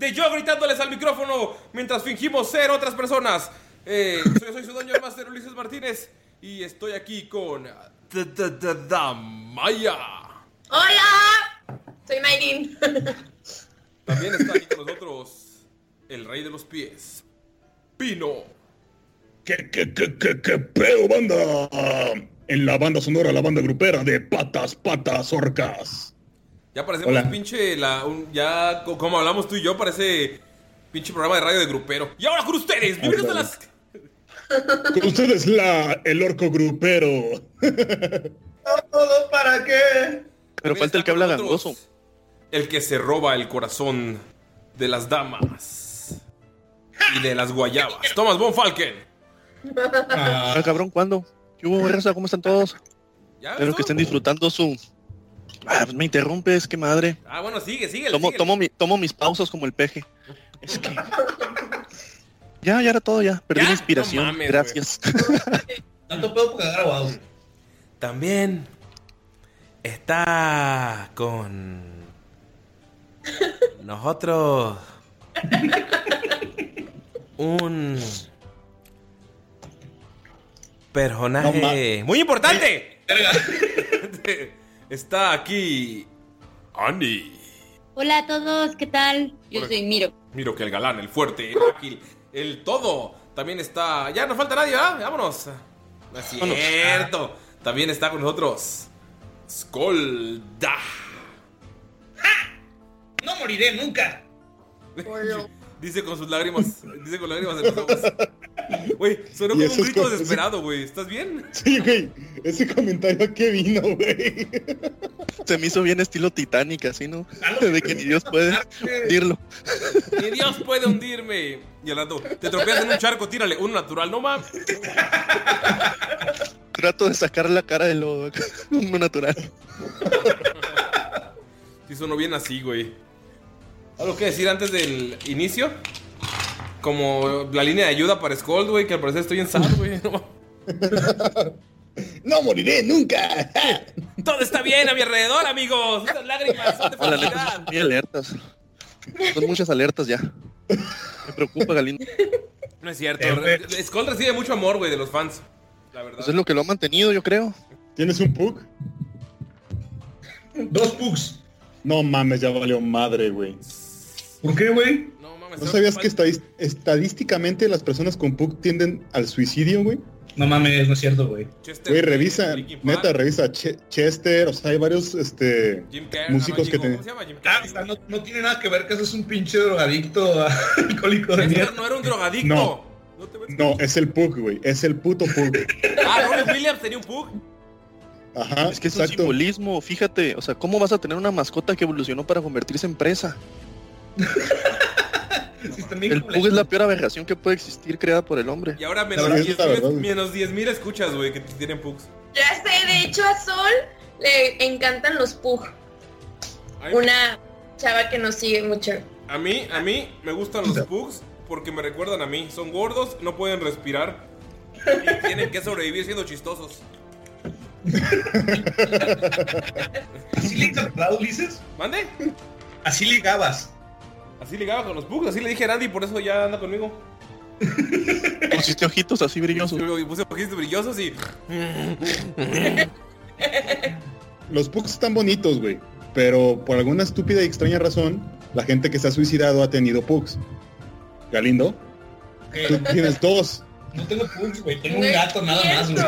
de yo gritándoles al micrófono mientras fingimos ser otras personas. Eh, soy, soy su dueño, el Master Ulises Martínez, y estoy aquí con D- D- D- Damaya. ¡Hola! Soy Mayrin. También está aquí con nosotros el rey de los pies, Pino. ¿Qué, qué, qué, qué, qué pedo, banda? En la banda sonora, la banda grupera de Patas, Patas, Orcas. Ya parecemos Hola. pinche, la, un- ya co- como hablamos tú y yo, parece pinche programa de radio de grupero. Y ahora con ustedes, bienvenidos a las... Con ustedes la, el orco grupero. ¿Todo para qué? Pero falta el que habla gangoso. El que se roba el corazón de las damas y de las guayabas. Thomas Von Falken. Ah, cabrón, ¿cuándo? ¿Qué hubo, raza? ¿Cómo están todos? ¿Ya Espero que estén disfrutando su... Ah, pues me interrumpes, qué madre. Ah, bueno, sigue, sigue. Tomo, tomo, mi- tomo mis pausas como el peje. Es que... Ya, ya era todo, ya. Perdí ¿Ya? la inspiración. No mames, Gracias. Tanto pedo porque agarra wow. También está con nosotros un personaje muy importante. Está aquí Annie. Hola a todos, ¿qué tal? Yo Hola. soy Miro. Miro que el galán, el fuerte, el ágil, el todo. También está. Ya no falta nadie, ¿ah? Vámonos. No es cierto. También está con nosotros. Skolda. No moriré nunca. Dice con sus lágrimas. Dice con lágrimas en los ojos. Güey, sonó como un grito desesperado, güey. ¿Estás bien? Sí, güey. Ese comentario a qué vino, güey. Se me hizo bien estilo Titanic, así, ¿no? De que ni Dios puede dirlo. Ni Dios puede hundirme. Y al rato, te tropeas en un charco, tírale. Uno natural, no mames. Trato de sacar la cara de lo lo natural. Sí sonó bien así, güey. ¿Algo que decir antes del inicio? Como la línea de ayuda para Scold, güey, que al parecer estoy en sad, güey. No. No moriré nunca. Todo está bien a mi alrededor, amigos. Estas lágrimas son de felicidad. alertas. Son muchas alertas ya. Me preocupa, Galindo. No es cierto. Re- Skull recibe mucho amor, güey, de los fans. La verdad. Pues es lo que lo ha mantenido, yo creo. ¿Tienes un pug? Dos pugs. No mames, ya valió madre, güey. ¿Por qué, güey? No mames. ¿No sabías que estadísticamente las personas con pug tienden al suicidio, güey? No mames, no es cierto, güey. Güey, revisa, neta, revisa Che- Chester, o sea, hay varios, este, Carrey, músicos no, que Jim- te- ¿Cómo se llama? Jim Ah, o sea, no, no tiene nada que ver que eso es un pinche drogadicto alcohólico de Chester no era un drogadicto. No. No te ves- No, es el Pug, güey. Es el puto Pug. Ah, Ronnie Williams tenía un pug. Ajá, Es que es un exacto. simbolismo, fíjate. O sea, ¿cómo vas a tener una mascota que evolucionó para convertirse en presa? El. Pug es la peor aberración que puede existir creada por el hombre. Y ahora menos La verdad, 10 la verdad, mil, güey. menos 10 mil escuchas, güey, que tienen pugs. Ya sé, de hecho a Sol le encantan los Pug. Ay, Una chava que nos sigue mucho. A mí, a mí me gustan los pugs porque me recuerdan a mí. Son gordos, no pueden respirar y tienen que sobrevivir siendo chistosos. ¿Así le encantaba, Ulises? ¿Mande? Así ligabas. Así ligaba con los pugs, así le dije a Randy, por eso ya anda conmigo. Pusiste ojitos así brillosos. Y puse ojitos brillosos y... Los Pugs están bonitos, güey. Pero por alguna estúpida y extraña razón, la gente que se ha suicidado ha tenido Pugs. Galindo, tú tienes dos. No tengo pugs, güey. Tengo un gato nada más, güey.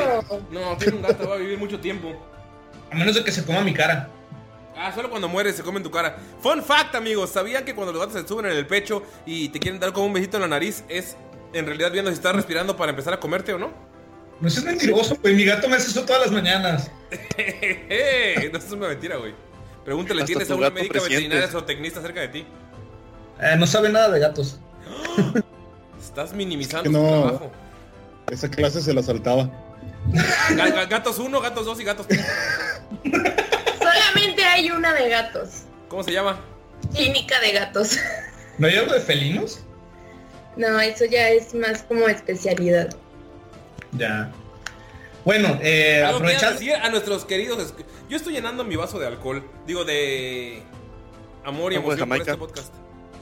No, tiene un gato, va a vivir mucho tiempo. A menos de que se coma mi cara. Ah, solo cuando mueres se comen tu cara. Fun fact, amigos. ¿Sabían que cuando los gatos se suben en el pecho y te quieren dar como un besito en la nariz es en realidad viendo si estás respirando para empezar a comerte o no? No seas mentiroso, güey. Mi gato me hace eso todas las mañanas. no, eso es una mentira, güey. Pregúntale, Hasta ¿tienes a una médica veterinaria zootecnista cerca de ti? Eh, no sabe nada de gatos. Estás minimizando Que su trabajo. Esa clase se la saltaba. Ga- Gatos 1, gatos 2 y gatos 3. Hay una de gatos. ¿Cómo se llama? Clínica de gatos. ¿No hay algo de felinos? No, eso ya es más como especialidad. Ya. Bueno, eh, ¿Algo quieras aprovechando. decir a nuestros queridos? Yo estoy llenando mi vaso de alcohol. Digo, de amor y emoción por este podcast.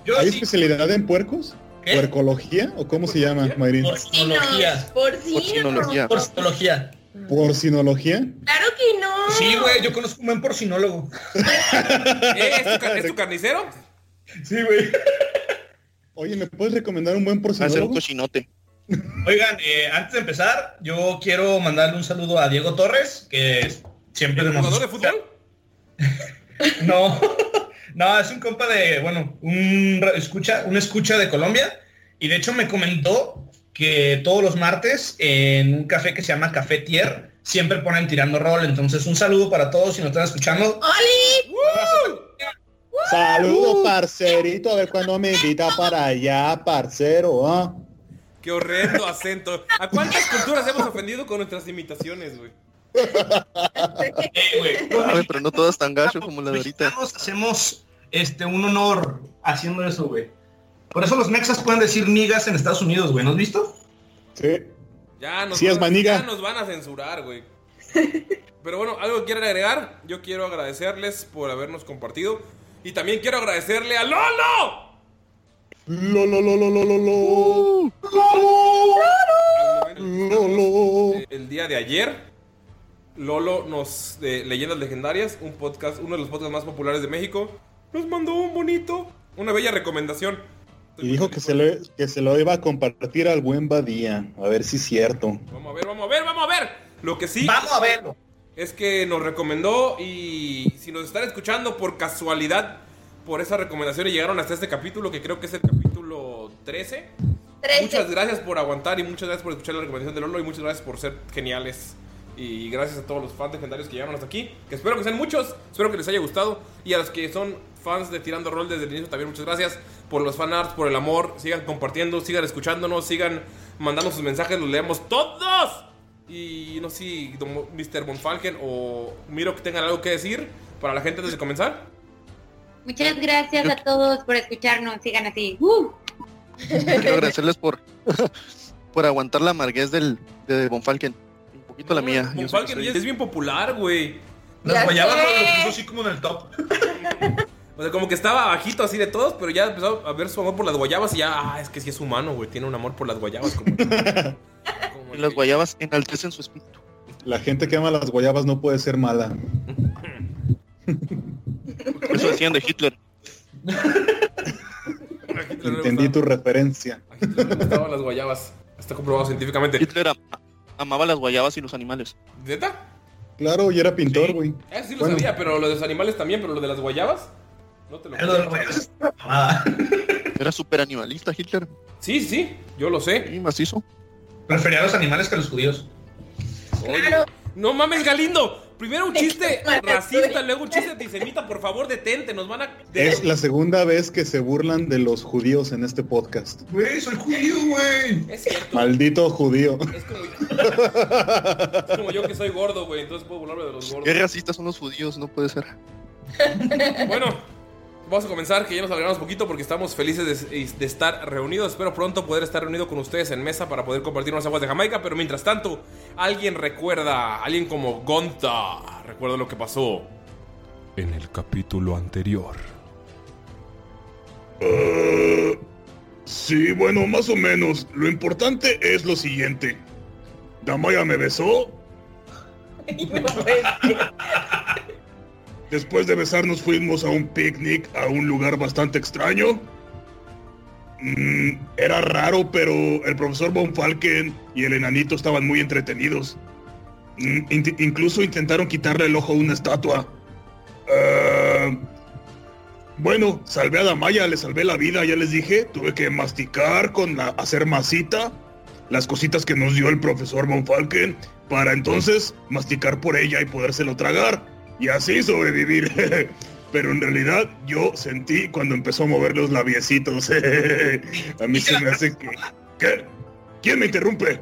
Yo ¿Hay sí, especialidad en puercos? ¿Qué? ¿Puercología? ¿O cómo se llama, ¿Puercología? Mayrin? porcinología. Porcinología. Porcinología. ¿Porcinología? Claro que no. Sí, güey, yo conozco un buen porcinólogo. ¿Eh, ¿Es, tu, ca- es tu carnicero? Sí, güey. Oye, ¿me puedes recomendar un buen Hacer un porcinólogo? cochinote. Oigan, eh, antes de empezar, yo quiero mandarle un saludo a Diego Torres, que es- siempre ¿El jugador de fútbol? No, no, es un compa de, bueno, un escucha, un escucha de Colombia. Y de hecho me comentó que todos los martes en un café que se llama Café Tier siempre ponen tirando rol. Entonces un saludo para todos si nos están escuchando. ¡Oli! Saludos, parcerito. A ver cuándo me invita para allá, parcero. ¿ah? Qué horrendo acento. ¿A cuántas culturas hemos ofendido con nuestras imitaciones, güey? Eh, güey, los Sabe, pero no todas tan gacho como la de ahorita. hacemos este un honor haciendo eso, güey. Por eso los mexas pueden decir migas en Estados Unidos, güey. ¿No has visto? Sí. Ya nos, Sí, van, maniga. ya nos van a censurar, güey. Pero bueno, algo que quieren agregar. Yo quiero agradecerles por habernos compartido. Y también quiero agradecerle a Lolo. Lo, lo, lo, lo, lo, lo, lo. Al momento en que Lolo. estamos, eh, El día de ayer, Lolo nos, de Leyendas Legendarias, un podcast, uno de los podcasts más populares de México, nos mandó un bonito, una bella recomendación. Estoy Y dijo que se, lo, que se lo iba a compartir al buen Badía. A ver si es cierto. Vamos a ver, vamos a ver, vamos a ver. Lo que sí Vamos a verlo. es que nos recomendó y si nos están escuchando por casualidad, por esa recomendación y llegaron hasta este capítulo, que creo que es el capítulo 13. Trece. Muchas gracias por aguantar y muchas gracias por escuchar la recomendación de Lolo y muchas gracias por ser geniales. Y gracias a todos los fans legendarios que llegaron hasta aquí, que espero que sean muchos, espero que les haya gustado. Y a los que son fans de Tirando Rol desde el inicio también muchas gracias por los fanarts, por el amor. Sigan compartiendo, sigan escuchándonos, sigan mandando sus mensajes, los leemos todos. Y no sé si Mr. Monfalken o Miro que tengan algo que decir para la gente antes de comenzar. Muchas gracias a todos por escucharnos. Sigan así. ¡Uh! Quiero agradecerles por, por aguantar la amarguez del, de Bonfalken. Un poquito la mía. Soy- ya es bien popular, güey. Las Ya guayabas lo puso así como en el top. O sea, como que estaba bajito así de todos, pero ya empezó a ver su amor por las guayabas y ya, ah, es que sí es humano, güey, tiene un amor por las guayabas. Como, las que- guayabas enaltecen su espíritu. La gente que ama las guayabas no puede ser mala. Eso decían de Hitler. Entendí tu referencia. a Hitler le gustaban las guayabas. Está comprobado científicamente. Hitler am- amaba las guayabas y los animales. ¿Neta? Claro, y era pintor, güey. Eso sí lo Bueno. sabía, pero lo de los animales también, pero lo de las guayabas, no te lo mamada. Era súper animalista Hitler. Sí, sí, yo lo sé. Sí, macizo. Prefería a los animales que a los judíos. Oye, no mames, Galindo. Primero un chiste racista, luego un chiste antisemita. Por favor, detente. Nos van a. Es la segunda vez que se burlan de los judíos en este podcast. Güey, soy judío, güey. Es cierto. Maldito judío. Es como, es como yo que soy gordo, güey. Entonces puedo burlarme de los Qué gordos. racistas son los judíos, no puede ser. Bueno, vamos a comenzar, que ya nos alargamos poquito porque estamos felices de, de estar reunidos. Espero pronto poder estar reunido con ustedes en mesa para poder compartir unas aguas de Jamaica. Pero mientras tanto, alguien recuerda, alguien como Gonta, recuerda lo que pasó en el capítulo anterior. Eh, sí, bueno, más o menos. Lo importante es lo siguiente. Damaya me besó. Después de besarnos fuimos a un picnic a un lugar bastante extraño. Mm, era raro, pero el profesor Von y el enanito estaban muy entretenidos. Mm, incluso intentaron quitarle el ojo a una estatua. Ah, bueno, salvé a Damaya, le salvé la vida, ya les dije. Tuve que masticar con la, hacer masita, las cositas que nos dio el profesor Von para entonces masticar por ella y podérselo tragar. Y así sobrevivir. Pero en realidad yo sentí cuando empezó a mover los labiecitos. a mí se me hace que... ¿Qué? ¿Quién me interrumpe?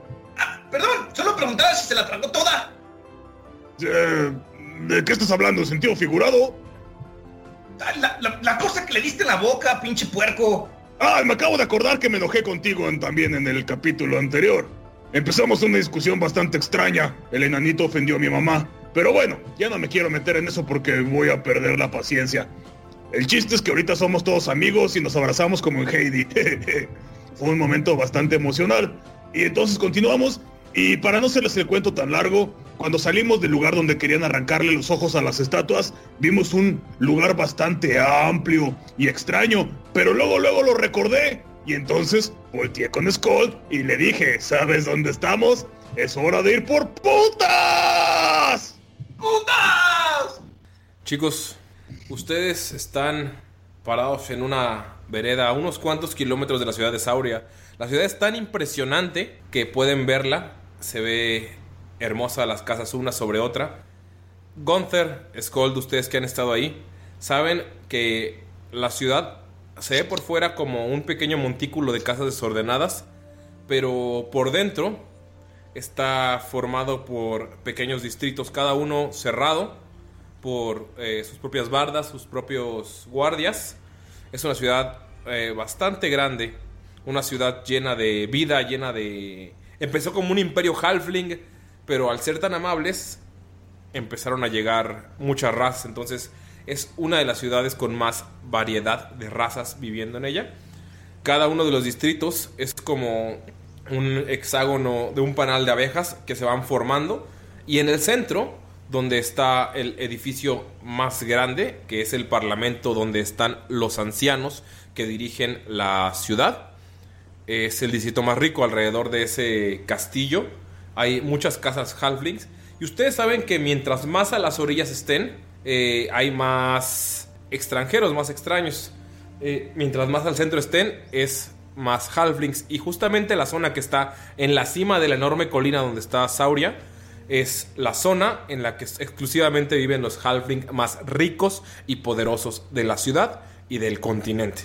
Perdón, solo preguntaba si se la tragó toda. Eh, ¿De qué estás hablando? ¿Sentido figurado? Ah, La, la- la cosa que le diste en la boca, pinche puerco. Ah, me acabo de acordar que me enojé contigo en- también en el capítulo anterior. Empezamos una discusión bastante extraña. El enanito ofendió a mi mamá. Pero bueno, ya no me quiero meter en eso porque voy a perder la paciencia. El chiste es que ahorita somos todos amigos y nos abrazamos como en Heidi. Fue un momento bastante emocional. Y entonces continuamos. Y para no hacerles el cuento tan largo, cuando salimos del lugar donde querían arrancarle los ojos a las estatuas, vimos un lugar bastante amplio y extraño. Pero luego, luego lo recordé. Y entonces volteé con Skull y le dije, ¿sabes dónde estamos? Es hora de ir por putas. Chicos, ustedes están parados en una vereda a unos cuantos kilómetros de la ciudad de Sauria. La ciudad es tan impresionante que pueden verla. Se ve hermosa las casas una sobre otra. Gunther, Skold, ustedes que han estado ahí, saben que la ciudad se ve por fuera como un pequeño montículo de casas desordenadas, pero por dentro está formado por pequeños distritos, cada uno cerrado por eh, sus propias bardas, sus propios guardias. Es una ciudad eh, bastante grande, una ciudad llena de vida, llena de... Empezó como un imperio halfling, pero al ser tan amables empezaron a llegar muchas razas, entonces es una de las ciudades con más variedad de razas viviendo en ella. Cada uno de los distritos es como un hexágono de un panal de abejas que se van formando y en el centro, donde está el edificio más grande, que es el parlamento donde están los ancianos que dirigen la ciudad, es el distrito más rico alrededor de ese castillo. Hay muchas casas halflings y ustedes saben que mientras más a las orillas estén, eh, hay más extranjeros, más extraños. Eh, mientras más al centro estén, es más halflings. Y justamente la zona que está en la cima de la enorme colina donde está Sauria es la zona en la que exclusivamente viven los halflings más ricos y poderosos de la ciudad y del continente.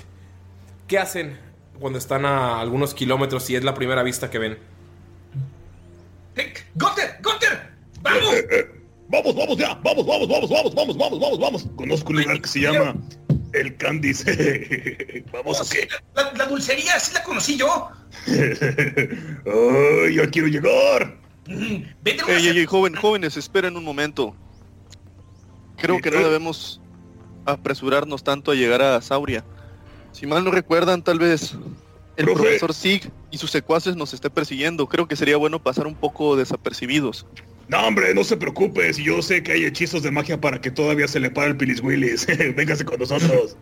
¿Qué hacen cuando están a algunos kilómetros y es la primera vista que ven? ¡Gunter! ¡Gunter! ¡Vamos! Eh, eh, eh, ¡Vamos, vamos ya! ¡Vamos, vamos, vamos, vamos, vamos, vamos, vamos, vamos! Conozco un lugar que se llama... El Candice. vamos, ¿o qué? La, la dulcería, sí la conocí yo. Ay, ya quiero llegar. Vete Ey, ey, ey, joven, jóvenes, esperen un momento. Creo que no debemos apresurarnos tanto a llegar a Sauria. Si mal no recuerdan, tal vez el Profe. profesor Sig y sus secuaces nos esté persiguiendo. Creo que sería bueno pasar un poco desapercibidos. No, hombre, no se preocupe. Si yo sé que hay hechizos de magia para que todavía se le pare el Pilis Willis. Véngase con nosotros.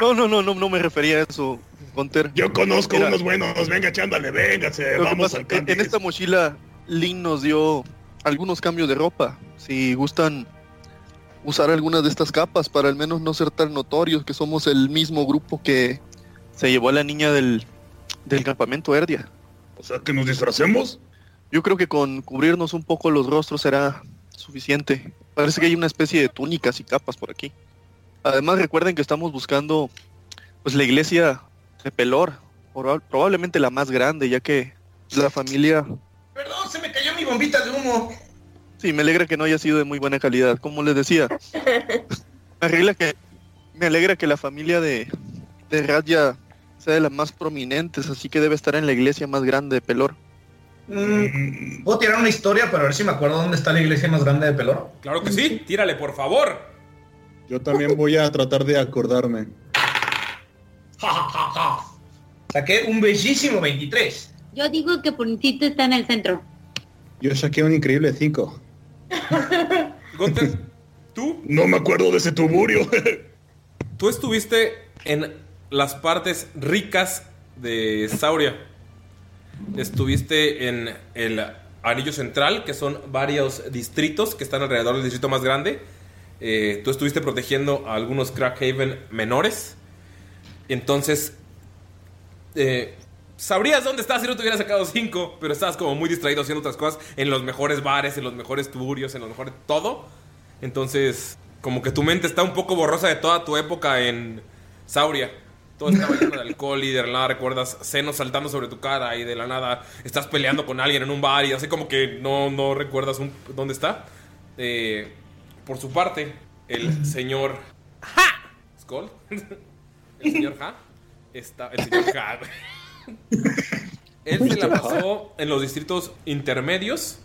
No, no, no, no, no me refería a eso, Gunter. Yo conozco Mira, unos buenos. Venga, chándale, véngase. lo que Vamos al en, Candice. en esta mochila, Lin nos dio algunos cambios de ropa. Si gustan usar algunas de estas capas para al menos no ser tan notorios que somos el mismo grupo que se llevó a la niña del, del campamento Erdia. O sea, que nos disfracemos. Yo creo que con cubrirnos un poco los rostros será suficiente. Parece que hay una especie de túnicas y capas por aquí. Además recuerden que estamos buscando pues la iglesia de Pelor, proba- probablemente la más grande, ya que la familia Perdón, se me cayó mi bombita de humo. Sí, me alegra que no haya sido de muy buena calidad. Como les decía, me alegra que, me alegra que la familia de, de Radya sea de las más prominentes, así que debe estar en la iglesia más grande de Pelor. Mm, Puedo tirar una historia para ver si me acuerdo dónde está la iglesia más grande de Pelor. Claro que sí, tírale, por favor. Yo también voy a tratar de acordarme. Saqué un bellísimo 23. Yo digo que Puntito está en el centro. Yo saqué un increíble 5. Gunter, tú, No me acuerdo de ese tuburio. tú estuviste en las partes ricas de Sauria. Estuviste en el anillo central, que son varios distritos que están alrededor del distrito más grande. Eh, tú estuviste protegiendo a algunos Crackhaven menores. Entonces, eh, sabrías dónde estás si no te hubieras sacado cinco, pero estabas como muy distraído haciendo otras cosas en los mejores bares, en los mejores tuburios, en los mejores todo. Entonces, como que tu mente está un poco borrosa de toda tu época en Sauria. Todo estaba lleno de alcohol y de la nada recuerdas senos saltando sobre tu cara y de la nada estás peleando con alguien en un bar y así como que no, no recuerdas un- dónde está. Eh, por su parte, el señor Ha Skull, el señor Ha, está, el señor Ha, él se la pasó en los distritos intermedios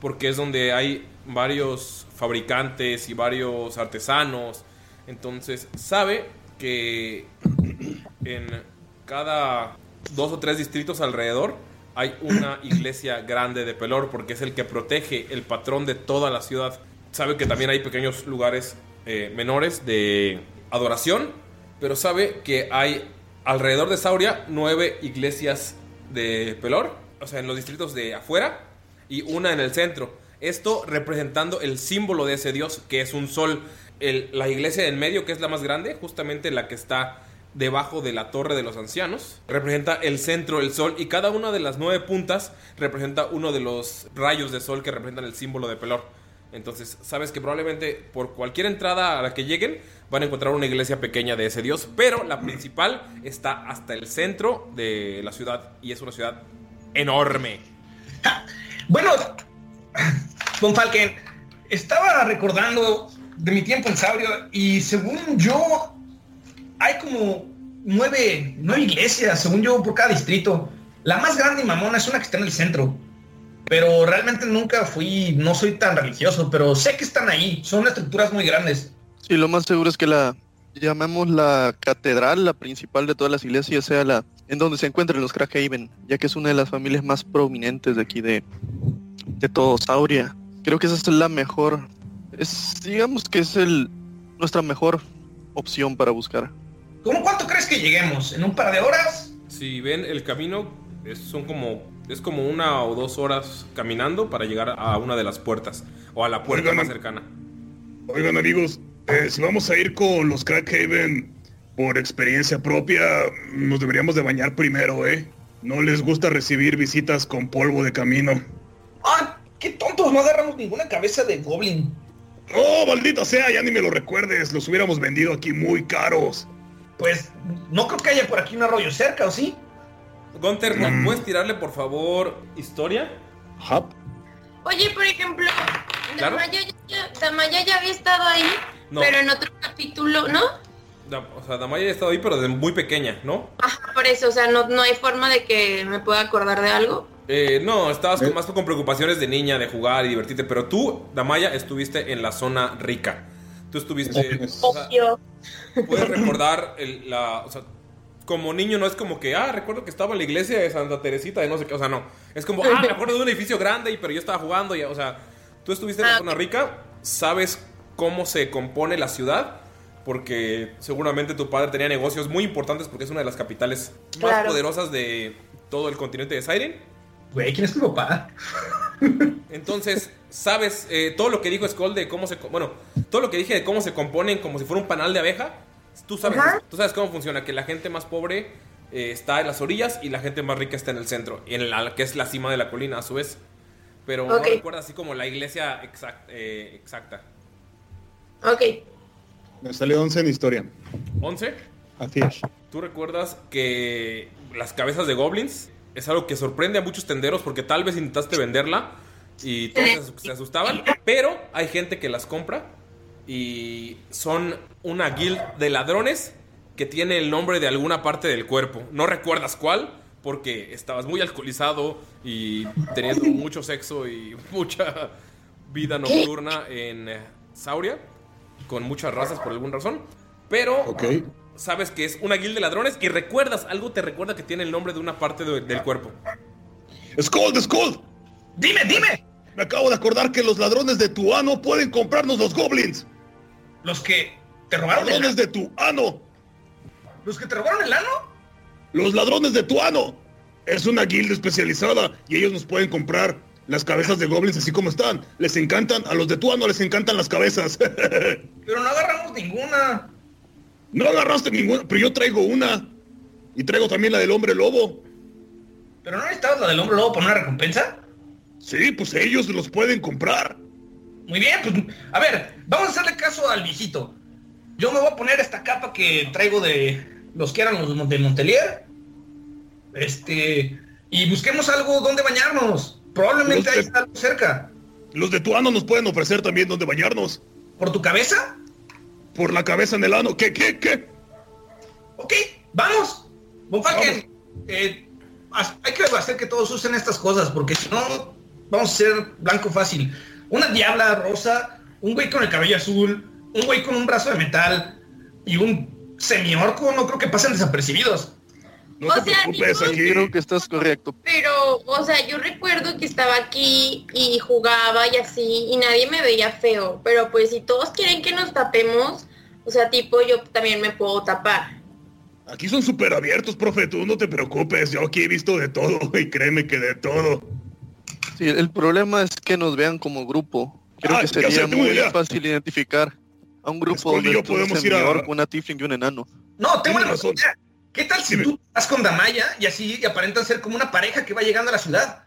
porque es donde hay varios fabricantes y varios artesanos. Entonces sabe que en cada dos o tres distritos alrededor hay una iglesia grande de Pelor porque es el que protege el patrón de toda la ciudad. Sabe que también hay pequeños lugares eh, menores de adoración, pero sabe que hay alrededor de Sauria nueve iglesias de Pelor, o sea, en los distritos de afuera y una en el centro. Esto representando el símbolo de ese dios, que es un sol. El- la iglesia en medio, que es la más grande, justamente la que está debajo de la torre de los ancianos, representa el centro del sol y cada una de las nueve puntas representa uno de los rayos de sol que representan el símbolo de Pelor. Entonces, sabes que probablemente por cualquier entrada a la que lleguen van a encontrar una iglesia pequeña de ese dios, pero la principal está hasta el centro de la ciudad y es una ciudad enorme. Bueno, Von Falken, estaba recordando de mi tiempo en Saurio y según yo hay como nueve, nueve iglesias, según yo, por cada distrito. La más grande y mamona es una que está en el centro. Pero realmente nunca fui, no soy tan religioso, pero sé que están ahí. Son estructuras muy grandes. Sí, lo más seguro es que la llamemos la catedral, la principal de todas las iglesias, sea la en donde se encuentran los Crackhaven, ya que es una de las familias más prominentes de aquí de, de todo Sauria. Creo que esa es la mejor, es digamos que es el nuestra mejor opción para buscar. ¿Cómo cuánto crees que lleguemos? ¿En un par de horas? Si ven el camino, es, son como, es como una o dos horas caminando para llegar a una de las puertas o a la puerta Oigan, más cercana. Oigan amigos, eh, si vamos a ir con los Crackhaven por experiencia propia, nos deberíamos de bañar primero, ¿eh? No les gusta recibir visitas con polvo de camino. ¡Ah! ¡Qué tontos! No agarramos ninguna cabeza de goblin. ¡Oh, maldita sea! Ya ni me lo recuerdes. Los hubiéramos vendido aquí muy caros. Pues no creo que haya por aquí un arroyo cerca, ¿o sí? Gunter, ¿nos puedes tirarle por favor historia? Hub. Oye, por ejemplo, Claro. Damaya, ya, Damaya ya había estado ahí, No. pero en otro capítulo, ¿no? O sea, Damaya ha estado ahí, pero de muy pequeña, ¿no? Ajá, por eso, o sea, no, no hay forma de que me pueda acordar de algo. Eh, no, estabas con- más con preocupaciones de niña, de jugar y divertirte, pero tú, Damaya, estuviste en la zona rica. Tú estuviste... o sea, puedes recordar el- la... O sea, como niño no es como que, ah, recuerdo que estaba en la iglesia de Santa Teresita de no sé qué, o sea, no. Es como, ah, me acuerdo de un edificio grande, y, pero yo estaba jugando, y, o sea, tú estuviste en la Ah, zona rica, sabes cómo se compone la ciudad, porque seguramente tu padre tenía negocios muy importantes porque es una de las capitales más poderosas de todo el continente de Siren. Güey, ¿quién es tu papá? Entonces, sabes, eh, todo lo que dijo Skull de cómo se... Bueno, todo lo que dije de cómo se componen como si fuera un panal de abeja, tú sabes, Ajá. tú sabes cómo funciona, que la gente más pobre eh, está en las orillas y la gente más rica está en el centro, en la que es la cima de la colina a su vez. Pero Ok. no recuerda así como la iglesia exact- eh, exacta. Ok. Me salió 11 en historia. ¿11? Así es. ¿Tú recuerdas que las cabezas de goblins es algo que sorprende a muchos tenderos porque tal vez intentaste venderla y todos se- asustaban, pero hay gente que las compra y son una guild de ladrones que tiene el nombre de alguna parte del cuerpo. No recuerdas cuál porque estabas muy alcoholizado y teniendo mucho sexo y mucha vida nocturna en eh, Sauria con muchas razas por alguna razón, pero sabes que es una guild de ladrones y recuerdas, algo te recuerda que tiene el nombre de una parte de- del cuerpo. ¡Skull, Skull! ¡Dime, dime! Me acabo de acordar que los ladrones de tu ano pueden comprarnos los goblins. ¿Los que te robaron el ¡Ladrones de tu ano! ¿Los que te robaron el ano? ¡Los ladrones de tu ano! Es una guild especializada y ellos nos pueden comprar las cabezas de goblins así como están. Les encantan, a los de tu ano les encantan las cabezas. Pero no agarramos ninguna. no agarraste ninguna, pero yo traigo una. Y traigo también la del hombre lobo. ¿Pero no necesitabas la del hombre lobo por una recompensa? Sí, pues ellos los pueden comprar. Muy bien, pues a ver, vamos a hacerle caso al viejito. Yo me voy a poner esta capa que traigo de los que eran los de Montelier. Este, y busquemos algo donde bañarnos. Probablemente Los ahí de- está algo cerca. Los de tu ano nos pueden ofrecer también donde bañarnos. ¿Por tu cabeza? Por la cabeza en el ano. ¿Qué, qué, qué? Ok, vamos. Bonfalken, eh, hay que hacer que todos usen estas cosas, porque si no, vamos a ser blanco fácil. Una diabla rosa, un güey con el cabello azul, un güey con un brazo de metal y un semiorco, no creo que pasen desapercibidos. No O te sea, preocupes aquí. Creo que estás correcto. Pero, o sea, yo recuerdo que estaba aquí y jugaba y así y nadie me veía feo. Pero pues si todos quieren que nos tapemos, o sea, tipo yo también me puedo tapar. Aquí son súper abiertos, profe. Tú no te preocupes. Yo aquí he visto de todo. Y créeme que de todo. Sí, el problema es que nos vean como grupo. Creo Ah, que sería muy idea. fácil identificar a un grupo donde yo podemos ir a- una tiefling y un enano. No, tengo una razón. idea. ¿Qué tal si Dime. tú vas con Damaya y así aparentan ser como una pareja que va llegando a la ciudad?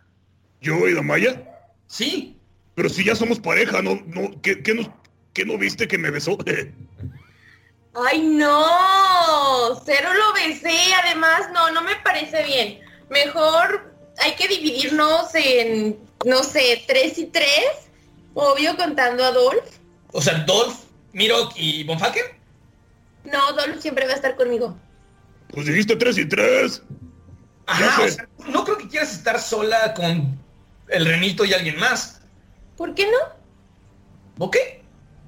¿Yo y Damaya? Sí. Pero si ya somos pareja, ¿no? no ¿qué, qué no, qué no viste que me besó? ¡Ay, no! Cero lo besé, además, no, no me parece bien. Mejor hay que dividirnos en, no sé, tres y tres. Obvio, contando a Dolph. O sea, Dolph, Mirok y Bonfalken. No, Dolph siempre va a estar conmigo. Pues dijiste tres y tres. Ajá, o sea, no creo que quieras estar sola con el Renito y alguien más. ¿Por qué no? ¿Ok?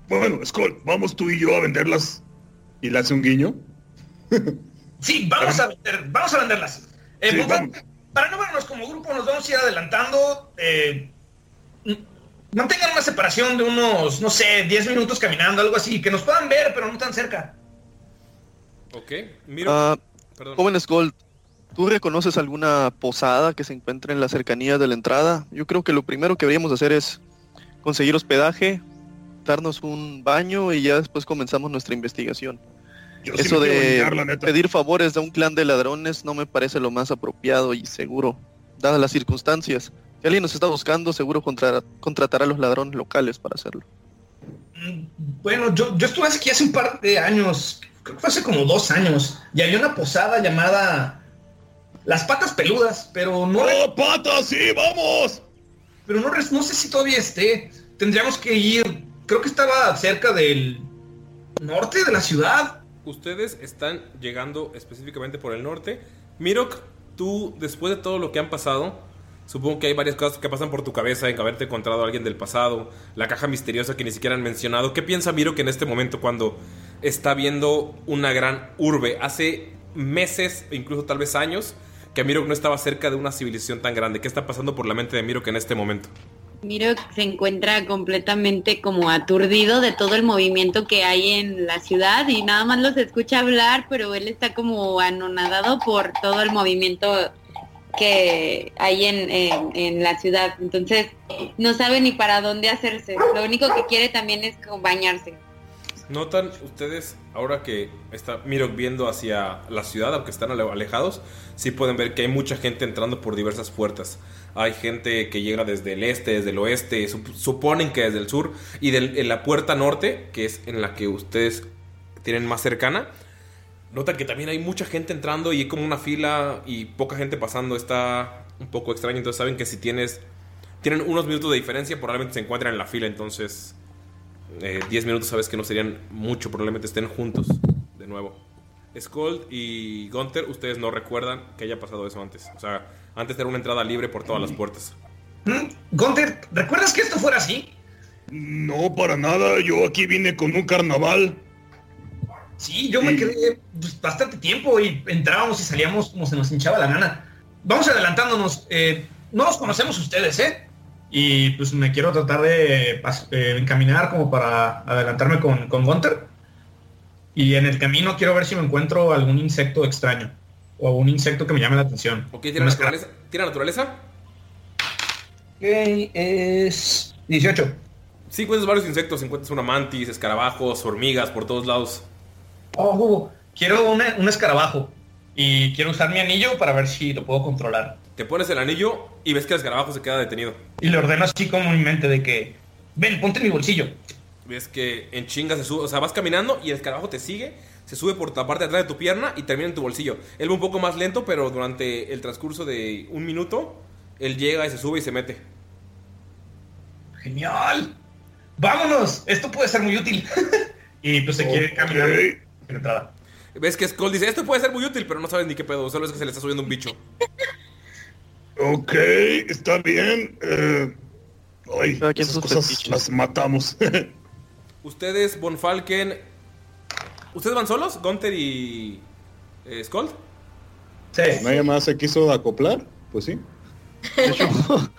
Bueno, Skull, vamos tú y yo a venderlas. ¿Y le hace un guiño? Sí, vamos a vender, vamos a venderlas. Eh, Sí, Bonfalken, vamos. Para no vernos como grupo, nos vamos a ir adelantando. eh, mantengan una separación de unos, no sé, 10 minutos caminando, algo así, que nos puedan ver, pero no tan cerca. Ok, miro. Ah, perdón. jóvenes Gold, ¿tú reconoces alguna posada que se encuentre en la cercanía de la entrada? Yo creo que lo primero que deberíamos hacer es conseguir hospedaje, darnos un baño y ya después comenzamos nuestra investigación. Yo Eso de bañar, la neta. pedir favores de un clan de ladrones no me parece lo más apropiado y seguro, dadas las circunstancias. Si alguien nos está buscando, seguro contra- contratará a los ladrones locales para hacerlo. Mm, Bueno, yo, yo estuve aquí hace un par de años, creo que fue hace como dos años, y había una posada llamada Las Patas Peludas, pero no, ¡Oh, patas! ¡Sí, vamos! pero no, no sé si todavía esté. Tendríamos que ir, creo que estaba cerca del norte de la ciudad. Ustedes están llegando específicamente por el norte. Mirok, tú, después de todo lo que han pasado, supongo que hay varias cosas que pasan por tu cabeza en haberte encontrado a alguien del pasado, la caja misteriosa que ni siquiera han mencionado. ¿Qué piensa Mirok en este momento cuando está viendo una gran urbe? Hace meses, incluso tal vez años, que Mirok no estaba cerca de una civilización tan grande. ¿Qué está pasando por la mente de Mirok en este momento? Miro se encuentra completamente como aturdido de todo el movimiento que hay en la ciudad y nada más los escucha hablar, pero él está como anonadado por todo el movimiento que hay en, en, la ciudad. Entonces, no sabe ni para dónde hacerse. Lo único que quiere también es bañarse. Notan ustedes, ahora que está Mirok viendo hacia la ciudad, aunque están ale- alejados, sí pueden ver que hay mucha gente entrando por diversas puertas. Hay gente que llega desde el este, desde el oeste, sup- suponen que desde el sur, y en la puerta norte, que es en la que ustedes tienen más cercana, notan que también hay mucha gente entrando y hay como una fila y poca gente pasando. Está un poco extraño, entonces saben que si tienes... Tienen unos minutos de diferencia, probablemente se encuentran en la fila, entonces eh, 10 minutos sabes que no serían mucho, probablemente estén juntos de nuevo. Skold y Gunther, ustedes no recuerdan que haya pasado eso antes. O sea, antes era una entrada libre por todas las puertas. Gunter, ¿recuerdas que esto fuera así? No, para nada. Yo aquí vine con un carnaval. Sí, yo me quedé pues, bastante tiempo y entrábamos y salíamos como se nos hinchaba la gana. Vamos adelantándonos. eh, no nos conocemos ustedes, ¿eh? Y pues me quiero tratar de eh, encaminar como para adelantarme con, con Gunter. Y en el camino quiero ver si me encuentro algún insecto extraño. O algún insecto que me llame la atención. Ok, ¿tira naturaleza? ¿Tira naturaleza? es 18. Sí, encuentras varios insectos. Encuentras una mantis, escarabajos, hormigas por todos lados. Oh, quiero una- un escarabajo. Y quiero usar mi anillo para ver si lo puedo controlar. Te pones el anillo y ves que el escarabajo se queda detenido. Y le ordeno así como en mi mente de que, ven, ponte en mi bolsillo. Ves que en chinga se sube, o sea, vas caminando y el escarabajo te sigue, se sube por la parte de atrás de tu pierna y termina en tu bolsillo. Él va un poco más lento, pero durante el transcurso de un minuto, él llega y se sube y se mete. Genial. Vámonos, esto puede ser muy útil. y pues se quiere caminar entrada. Ves que Skull dice, esto puede ser muy útil, pero no sabes ni qué pedo, solo es que se le está subiendo un bicho. Ok, está bien. Eh, ay, esas cosas las matamos. Ustedes, Von Falken, ¿ustedes van solos? ¿Gunter y eh, Skull? Sí. ¿Nadie más se quiso acoplar? Pues sí.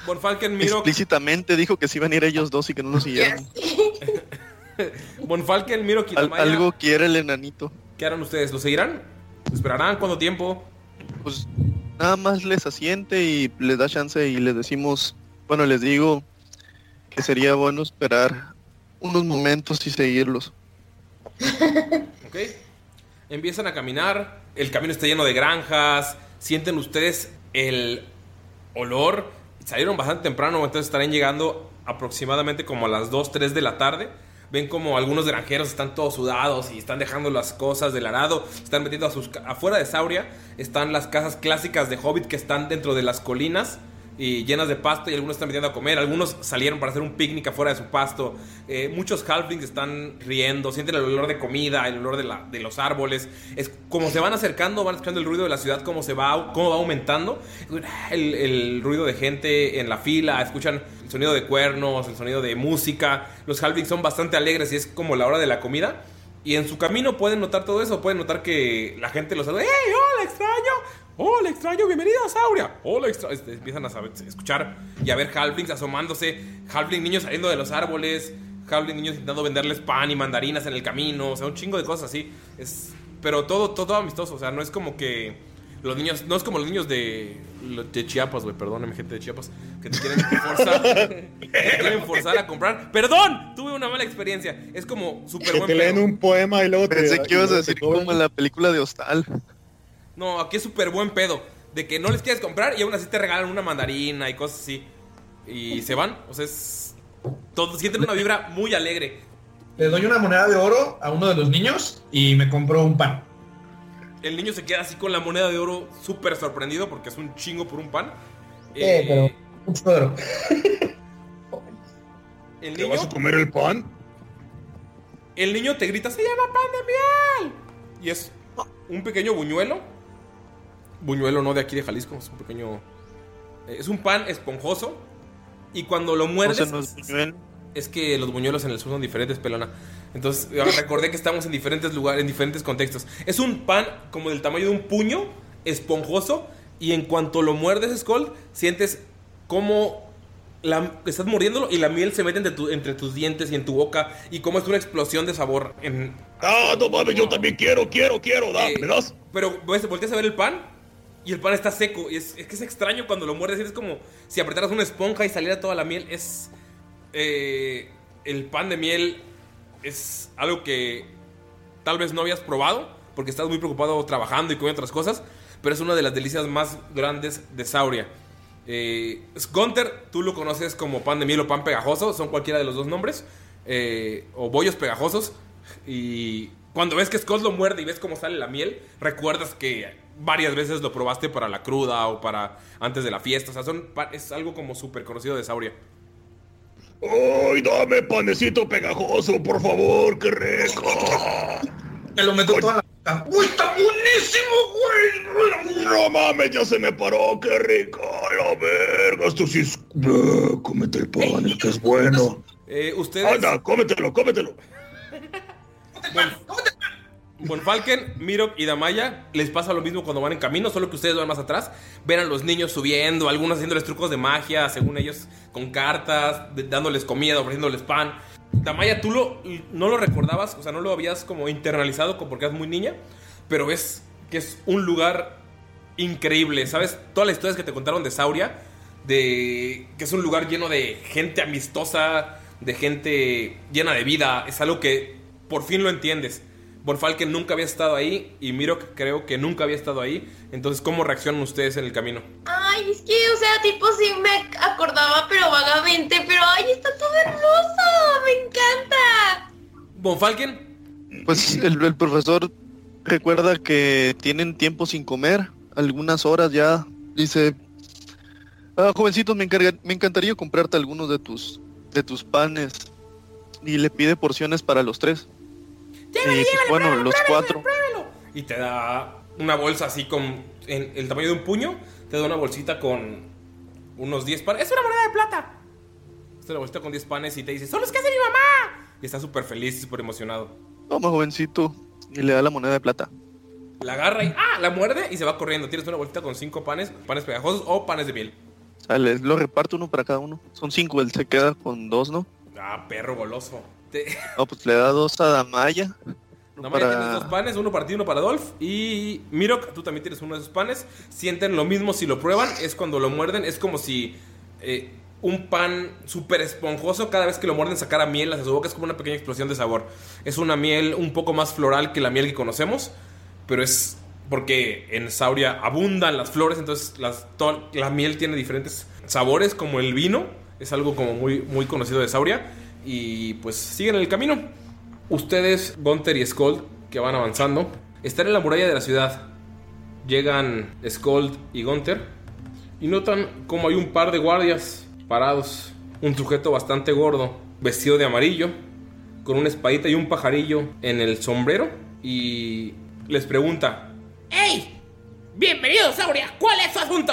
Von Falken, Miro, Explícitamente dijo que se iban a ir ellos dos y que no nos siguieran. Von Falken, Miro, Al- Kitamaya, algo quiere el enanito. ¿qué harán ustedes? ¿Lo seguirán? ¿Esperarán cuánto tiempo? Pues nada más les asiente y les da chance y les decimos, bueno, les digo que sería bueno esperar unos momentos y seguirlos. ¿Ok? Empiezan a caminar, el camino está lleno de granjas, sienten ustedes el olor, salieron bastante temprano, entonces estarán llegando aproximadamente como a las 2, 3 de la tarde. Ven como algunos granjeros están todos sudados y están dejando las cosas del arado, están metiendo a sus... Afuera de Sauria están las casas clásicas de Hobbit que están dentro de las colinas y llenas de pasto y algunos están metiendo a comer, algunos salieron para hacer un picnic afuera de su pasto, Eh, muchos halflings están riendo, sienten el olor de comida, el olor de, la- de los árboles, es como se van acercando, van escuchando el ruido de la ciudad, cómo se va, cómo va aumentando, el, el ruido de gente en la fila, escuchan el sonido de cuernos, el sonido de música, los halflings son bastante alegres y es como la hora de la comida. Y en su camino pueden notar todo eso, pueden notar que la gente los saluda, ¡Hey, hola, extraño! ¡Hola, extraño! ¡Bienvenido a Sauria! ¡Hola, extraño! Este, empiezan a saber- escuchar y a ver halflings asomándose, halfling niños saliendo de los árboles, halfling niños intentando venderles pan y mandarinas en el camino, o sea, un chingo de cosas así. Es, pero todo, todo amistoso, o sea, no es como que los niños, no es como los niños de, de Chiapas, güey, perdóname, gente de Chiapas, que te quieren forzar, que te quieren forzar a comprar. ¡Perdón! Tuve una mala experiencia. Es como súper Que buen te leen un poema y luego te... Pensé que ibas a decir como en la película de Hostal. No, aquí es súper buen pedo. De que no les quieres comprar y aún así te regalan una mandarina y cosas así. Y se van. O sea, es. Todo, sienten una vibra muy alegre. Le doy una moneda de oro a uno de los niños y me compro un pan. El niño se queda así con la moneda de oro súper sorprendido porque es un chingo por un pan. Eh, pero mucho oro. El ¿Te niño, vas a comer el pan? el niño te grita, se llama pan de miel. Y es un pequeño buñuelo. Buñuelo no de aquí de Jalisco, es un pequeño... eh, Es un pan esponjoso. Y cuando lo muerdes... O sea, no es que los buñuelos en el sur son diferentes, pelona. Entonces, ah, recordé que estamos en diferentes lugares, en diferentes contextos. Es un pan como del tamaño de un puño, esponjoso, y en cuanto lo muerdes, Skull, sientes como la, estás mordiéndolo y la miel se mete entre, tu- entre tus dientes y en tu boca, y como es una explosión de sabor. En, Ah, no mames, yo también quiero, quiero, quiero. Da, Eh, ¿Me das? Pero volteas a ver el pan Y el pan está seco. Y es, es que es extraño cuando lo muerdes. Es como si apretaras una esponja y saliera toda la miel. Es. eh, el pan de miel es algo que tal vez no habías probado. Porque estás muy preocupado trabajando y comiendo otras cosas. Pero es una de las delicias más grandes de Sauria. Eh, Gunter, tú lo conoces como pan de miel o pan pegajoso. Son cualquiera de los dos nombres. eh, o bollos pegajosos. Y cuando ves que Scott lo muerde y ves cómo sale la miel, recuerdas que varias veces lo probaste para la cruda o para antes de la fiesta. O sea, son, es algo como súper conocido de Sauria. ¡Ay, dame panecito pegajoso, por favor! ¡Qué rico! Me lo meto toda la boca. ¡Uy, está buenísimo, güey! No mames, ya se me paró, qué rico. La verga, esto sí es. Cómete el pan, el que es bueno. Eh, ustedes. Anda, cómetelo, cómetelo. Bonfalken, Mirok y Damaya les pasa lo mismo cuando van en camino, solo que ustedes van más atrás. Ven a los niños subiendo, algunos haciéndoles trucos de magia, según ellos, con cartas, dándoles comida, ofreciéndoles pan. Damaya, tú lo, no lo recordabas, o sea, no lo habías como internalizado porque eras muy niña, pero ves que es un lugar increíble. ¿Sabes? Todas las historias que te contaron de Sauria, de que es un lugar lleno de gente amistosa, de gente llena de vida, es algo que por fin lo entiendes. Bonfalken nunca había estado ahí y Mirok creo que nunca había estado ahí. Entonces, ¿cómo reaccionan ustedes en el camino? Ay, es que, o sea, tipo sí me acordaba, pero vagamente, pero ay, está todo hermoso, me encanta. Bonfalken, Pues el, el profesor recuerda que tienen tiempo sin comer, algunas horas ya. Dice, ah, jovencitos, me, encarga- me encantaría comprarte algunos de tus, de tus panes. Y le pide porciones para los tres. Y pues, bueno, los cuatro. y te da una bolsa así con en el tamaño de un puño, te da una bolsita con unos 10 panes. Es una moneda de plata. Es una bolsita con 10 panes y te dice, son los que hace mi mamá. Y está súper feliz y súper emocionado. Toma, jovencito. Y le da la moneda de plata. La agarra y ¡ah! la muerde y se va corriendo. Tienes una bolsita con 5 panes, panes pegajosos o panes de miel. O sea, le- lo reparte uno para cada uno. Son cinco, él se queda con dos, ¿no? Ah, perro goloso. Te- No, pues le da dos a Damaya. Nada más ya para- tienes dos panes, uno para ti, uno para Dolph. Y Mirok, tú también tienes uno de esos panes. Sienten lo mismo si lo prueban. Es cuando lo muerden. Es como si eh, un pan súper esponjoso, cada vez que lo muerden, sacara miel hacia su boca. Es como una pequeña explosión de sabor. Es una miel un poco más floral que la miel que conocemos. Pero es porque en Sauria abundan las flores. Entonces las, la miel tiene diferentes sabores, como el vino. Es algo como muy, muy conocido de Sauria. Y pues siguen el camino. Ustedes, Gunther y Skold, que van avanzando, están en la muralla de la ciudad. Llegan Skold y Gunther y notan como hay un par de guardias parados. Un sujeto bastante gordo, vestido de amarillo, con una espadita y un pajarillo en el sombrero. Y les pregunta: ¡Ey! ¡Bienvenido, Sauria! ¿Cuál es su asunto?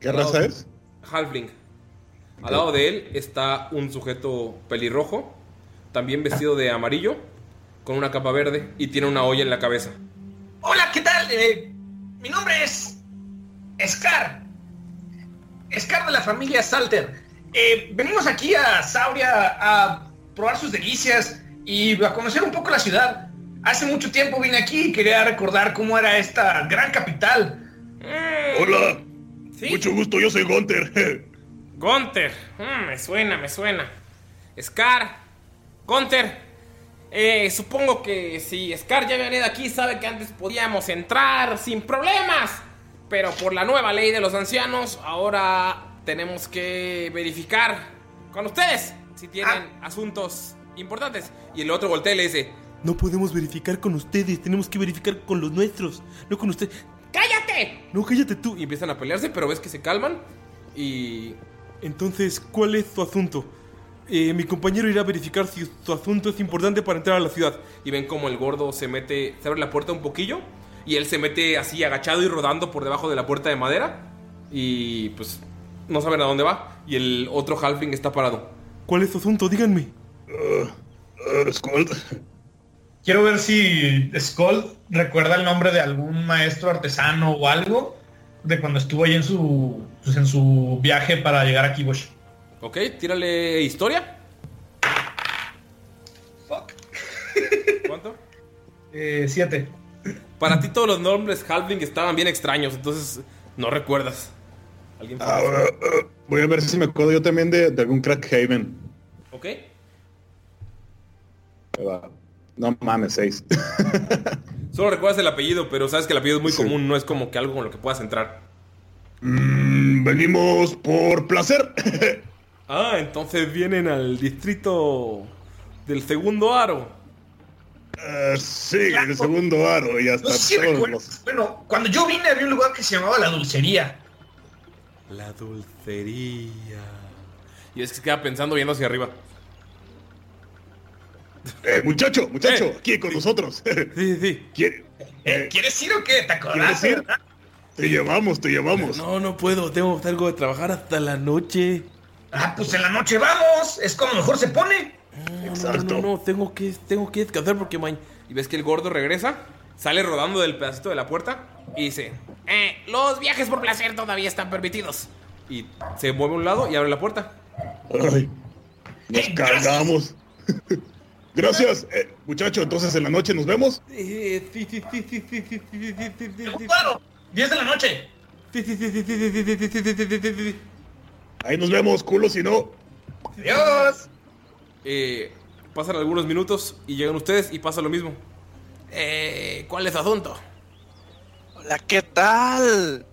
¿Qué raza es? Halfling. Al lado de él está un sujeto pelirrojo, también vestido de amarillo, con una capa verde y tiene una olla en la cabeza. Hola, ¿qué tal? Eh, mi nombre es Scar. Scar de la familia Salter. Eh, venimos aquí a Sauria a probar sus delicias y a conocer un poco la ciudad. Hace mucho tiempo vine aquí y quería recordar cómo era esta gran capital. Hola. Mucho gusto, yo soy Gunter. Gunter, mm, me suena, me suena. Scar, Gunter, eh, supongo que si Scar ya viene de aquí, sabe que antes podíamos entrar sin problemas. Pero por la nueva ley de los ancianos, ahora tenemos que verificar con ustedes si tienen asuntos importantes. Y el otro voltea y le dice: No podemos verificar con ustedes, tenemos que verificar con los nuestros, no con ustedes. ¡Cállate! No, cállate tú. Y empiezan a pelearse, pero ves que se calman. Y. Entonces, ¿cuál es su asunto? Eh, mi compañero irá a verificar si su asunto es importante para entrar a la ciudad. Y ven como el gordo se mete, se abre la puerta un poquillo. Y él se mete así agachado y rodando por debajo de la puerta de madera. Y pues no saben a dónde va. Y el otro halfling está parado. ¿Cuál es su asunto? Díganme. Quiero ver si Skull recuerda el nombre de algún maestro artesano o algo de cuando estuvo ahí en su, pues, en su viaje para llegar a Kibosh. Ok, tírale historia. ¿Cuánto? Eh, siete. Para ti todos los nombres Halfling estaban bien extraños, entonces no recuerdas. ¿Alguien Ah, voy a ver si me acuerdo yo también de, de algún Crackhaven. ¿Ok? Ahí va. No mames, seis. Solo recuerdas el apellido, pero sabes que el apellido es muy común, no es como que algo con lo que puedas entrar. Mm, venimos por placer. Ah, entonces vienen al distrito del segundo aro. Eh, sí, el segundo aro y hasta No sé si todos recuerdo. los... Bueno, cuando yo vine había un lugar que se llamaba La Dulcería. La dulcería. Y es que se queda pensando viendo hacia arriba. Eh, muchacho, muchacho, aquí con nosotros. Sí, sí. ¿Quiere- eh, ¿Quieres ir o qué? ¿Te acordás? ¿Quieres ir? Te llevamos, te llevamos. No, no puedo, tengo algo de trabajar hasta la noche. Ah, pues en la noche vamos. Es como mejor se pone. No, no, no, tengo que, tengo que descansar porque mañana. Y ves que el gordo regresa, sale rodando del pedacito de la puerta y dice: eh, Los viajes por placer todavía están permitidos. Y se mueve a un lado y abre la puerta. Ay, nos cargamos. Gracias, eh, muchacho. Entonces en la noche nos vemos. Eh, sí, sí, sí, sí, sí, sí, sí, sí, sí, sí, sí. Claro, 10 de la noche. Sí, sí, sí, sí, sí, sí, sí, sí, sí, sí, sí, sí, sí. Ahí nos vemos, culo, si no. Adiós. Eh, pasan algunos minutos y llegan ustedes y pasa lo mismo. Eh, ¿Cuál es su asunto? Hola, ¿qué tal?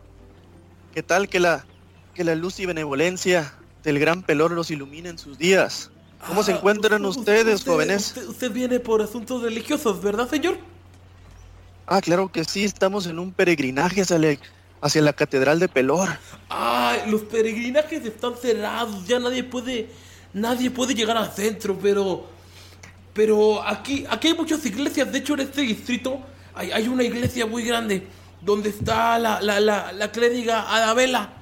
¿Qué tal que la, que la luz y benevolencia del gran pelor los ilumine en sus días? ¿Cómo se Ah, encuentran usted- ustedes, usted- jóvenes? Usted, usted viene por asuntos religiosos, ¿verdad, señor? Ah, claro que sí, estamos en un peregrinaje hacia la, hacia la Catedral de Pelor. Ay, los peregrinajes están cerrados, ya nadie puede, nadie puede llegar al centro, pero, pero aquí, aquí hay muchas iglesias. De hecho, en este distrito hay, hay una iglesia muy grande donde está la, la, la, la clériga Adabela.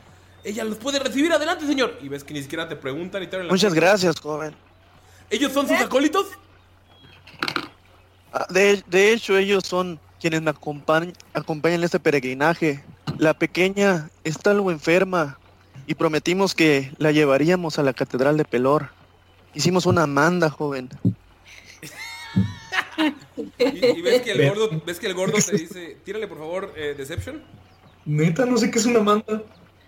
Ella los puede recibir adelante, señor. Y ves que ni siquiera te preguntan y te Muchas puerta. gracias, joven. ¿Ellos son sus acólitos? Ah, De, de hecho, ellos son quienes me acompañan, acompañan en este peregrinaje. La pequeña está algo enferma y prometimos que la llevaríamos a la Catedral de Pelor. Hicimos una manda, joven. Y, y ves que el gordo, ves que el gordo te dice, tírale por favor eh, Deception. Neta, no sé qué es una manda.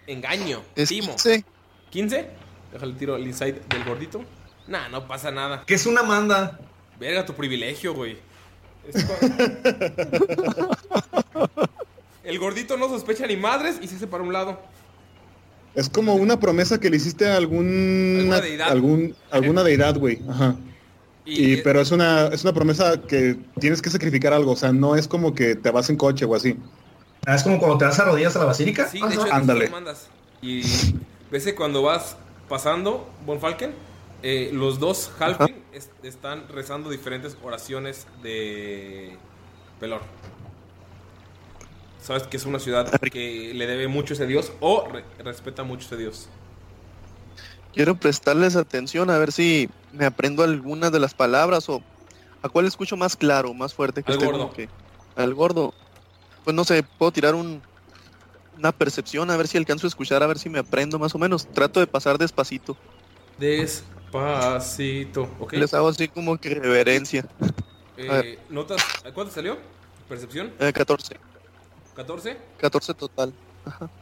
Engaño. Es Timo. 15. ¿15? Déjale tiro el inside del gordito. Nah, no pasa nada. ¿Qué es una manda? Verga, tu privilegio, güey. El gordito no sospecha ni madres y se hace para un lado. Es como una promesa que le hiciste a algún, Alguna deidad. algún alguna deidad, güey. Ajá. Y, Y, pero es una es una promesa que tienes que sacrificar algo, o sea, no es como que te vas en coche o así. Ah, es como cuando te vas a rodillas a la basílica. Sí, de hecho, Ándale. mandas. Y ves que cuando vas pasando, Von Falken, eh, los dos Halfling es- están rezando diferentes oraciones de Pelor. Sabes que es una ciudad que le debe mucho a ese dios o re- respeta mucho a ese dios. Quiero prestarles atención a ver si me aprendo algunas de las palabras o a cuál escucho más claro, más fuerte. Que Al gordo. que- al gordo. Pues no sé, puedo tirar un, una percepción a ver si alcanzo a escuchar, a ver si me aprendo más o menos. Trato de pasar despacito. Despacito. Ok. Les hago así como que reverencia. Eh. ¿Notas? ¿Cuánto salió? ¿Percepción? Eh, 14. ¿14? 14 total.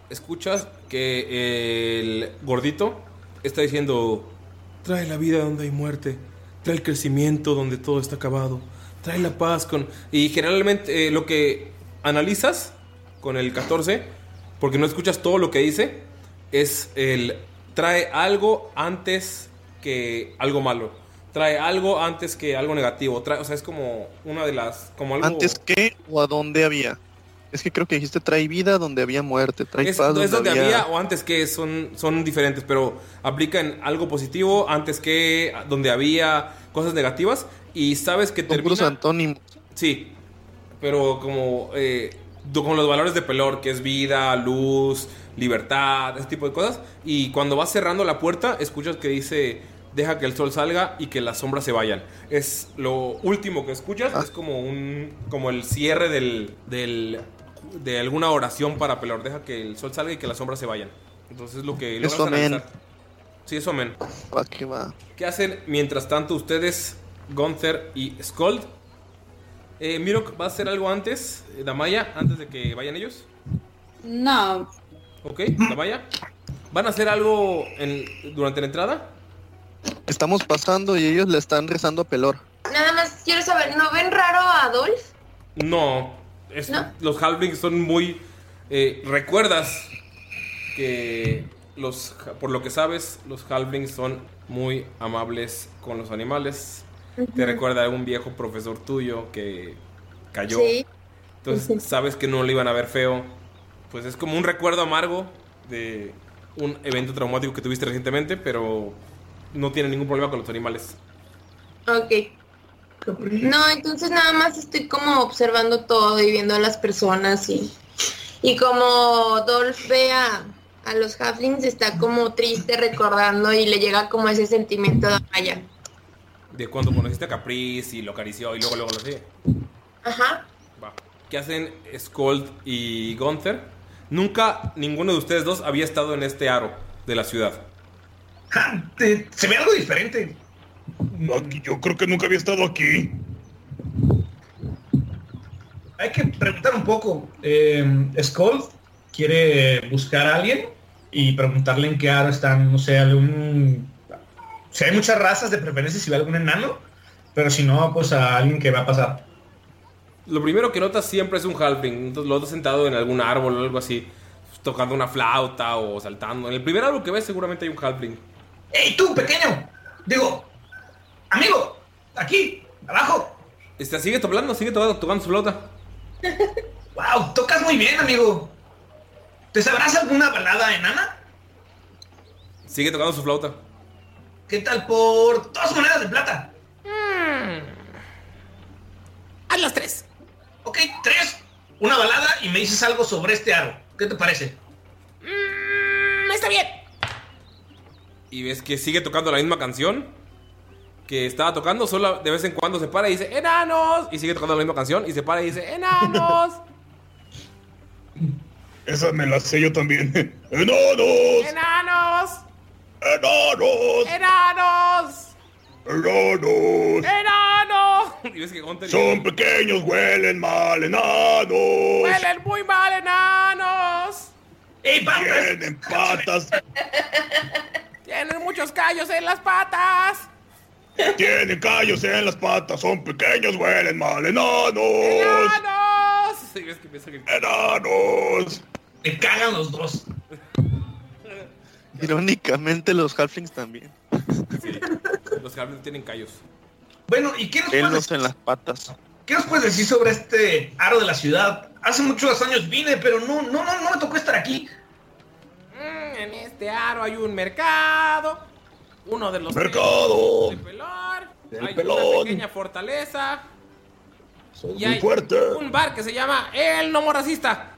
escuchas que el gordito está diciendo, trae la vida donde hay muerte, trae el crecimiento donde todo está acabado, trae la paz con... Y generalmente eh, lo que analizas con el 14, porque no escuchas todo lo que dice, es el trae algo antes que algo malo. Trae algo antes que algo negativo. Trae, o sea, es como una de las... Como algo... ¿Antes qué o a dónde había? Es que creo que dijiste trae vida donde había muerte, trae Es, paz es donde donde había o antes que son, son diferentes, pero aplican algo positivo antes que donde había cosas negativas y sabes que Son puros termina... antónimos. Sí, pero como eh, con los valores de Pelor, que es vida, luz, libertad, ese tipo de cosas. Y cuando vas cerrando la puerta, escuchas que dice, deja que el sol salga y que las sombras se vayan. Es lo último que escuchas, Ah. es como un como el cierre del, del- de alguna oración para Pelor. Deja que el sol salga y que las sombras se vayan. Entonces es lo que Eso, amén. analizar. Sí, eso amén. ¿Qué hacen mientras tanto ustedes, Gunther y Skold? Eh, Miro, ¿va a hacer algo antes, eh, Damaya, antes de que vayan ellos? No, Ok, Damaya. ¿Van a hacer algo en- durante la entrada? Estamos pasando y ellos le están rezando a Pelor. Nada más quiero saber, ¿no ven raro a Adolf? No, es- los halflings son muy... eh, ¿Recuerdas que los, por lo que sabes, los halflings son muy amables con los animales? Te recuerda a un viejo profesor tuyo que cayó. Sí. Entonces sabes que no le iban a ver feo. Pues es como un recuerdo amargo de un evento traumático que tuviste recientemente, pero no tiene ningún problema con los animales. Ok. No, entonces nada más estoy como observando todo y viendo a las personas y, y como Dolph ve a, a los halflings está como triste recordando y le llega como ese sentimiento de Maya. De cuando conociste a Caprice y lo acarició y luego luego lo sé. Ajá. Va. ¿Qué hacen Skold y Gunther? Nunca ninguno de ustedes dos había estado en este aro de la ciudad. Se ve algo diferente. Aquí, yo creo que nunca había estado aquí. Hay que preguntar un poco. Eh, Skull quiere buscar a alguien y preguntarle en qué aro están, no sé, algún... Si hay muchas razas de preferencia, si ve algún enano, pero si no, pues a alguien que va a pasar. Lo primero que notas siempre es un halfling. Entonces lo notas sentado en algún árbol o algo así, tocando una flauta o saltando. En el primer árbol que ves seguramente hay un halfling. ¡Ey, tú, pequeño! Digo, amigo, aquí, abajo. Este, sigue tocando, sigue tocando, tocando su flauta. ¡Wow! Tocas muy bien, amigo. ¿Te sabrás alguna balada enana? Sigue tocando su flauta. ¿Qué tal por dos monedas de plata? Haz las tres. Ok, tres. Una balada y me dices algo sobre este aro. ¿Qué te parece? Mm, está bien. Y ves que sigue tocando la misma canción que estaba tocando, solo de vez en cuando se para y dice ¡Enanos! Y sigue tocando la misma canción y se para y dice ¡Enanos! Esa me la sé yo también. ¡Enanos! ¡Enanos! ¡Enanos! ¡Enanos! ¡Enanos! ¡Enanos! Y ves que Gunter Son pequeños, huelen mal, enanos. ¡Huelen muy mal, enanos! ¡Ey, Tienen patas, ¡Tienen muchos callos en las patas! tienen callos en las patas, son pequeños, huelen mal, enanos. ¡Enanos! Y ves que empieza a gritar. ¡Enanos! Me cagan los dos. Irónicamente los halflings también. Sí, los halflings tienen callos. Bueno, ¿y qué nos, puedes, en las patas. qué nos puedes decir sobre este aro de la ciudad? Hace muchos años vine, pero no, no, no, no me tocó estar aquí. Mm, en este aro hay un mercado. Uno de los ¡Mercado! de Pelor. Del hay una pelón. pequeña fortaleza. Soy Y muy hay fuerte. un bar que se llama El Nomo Racista.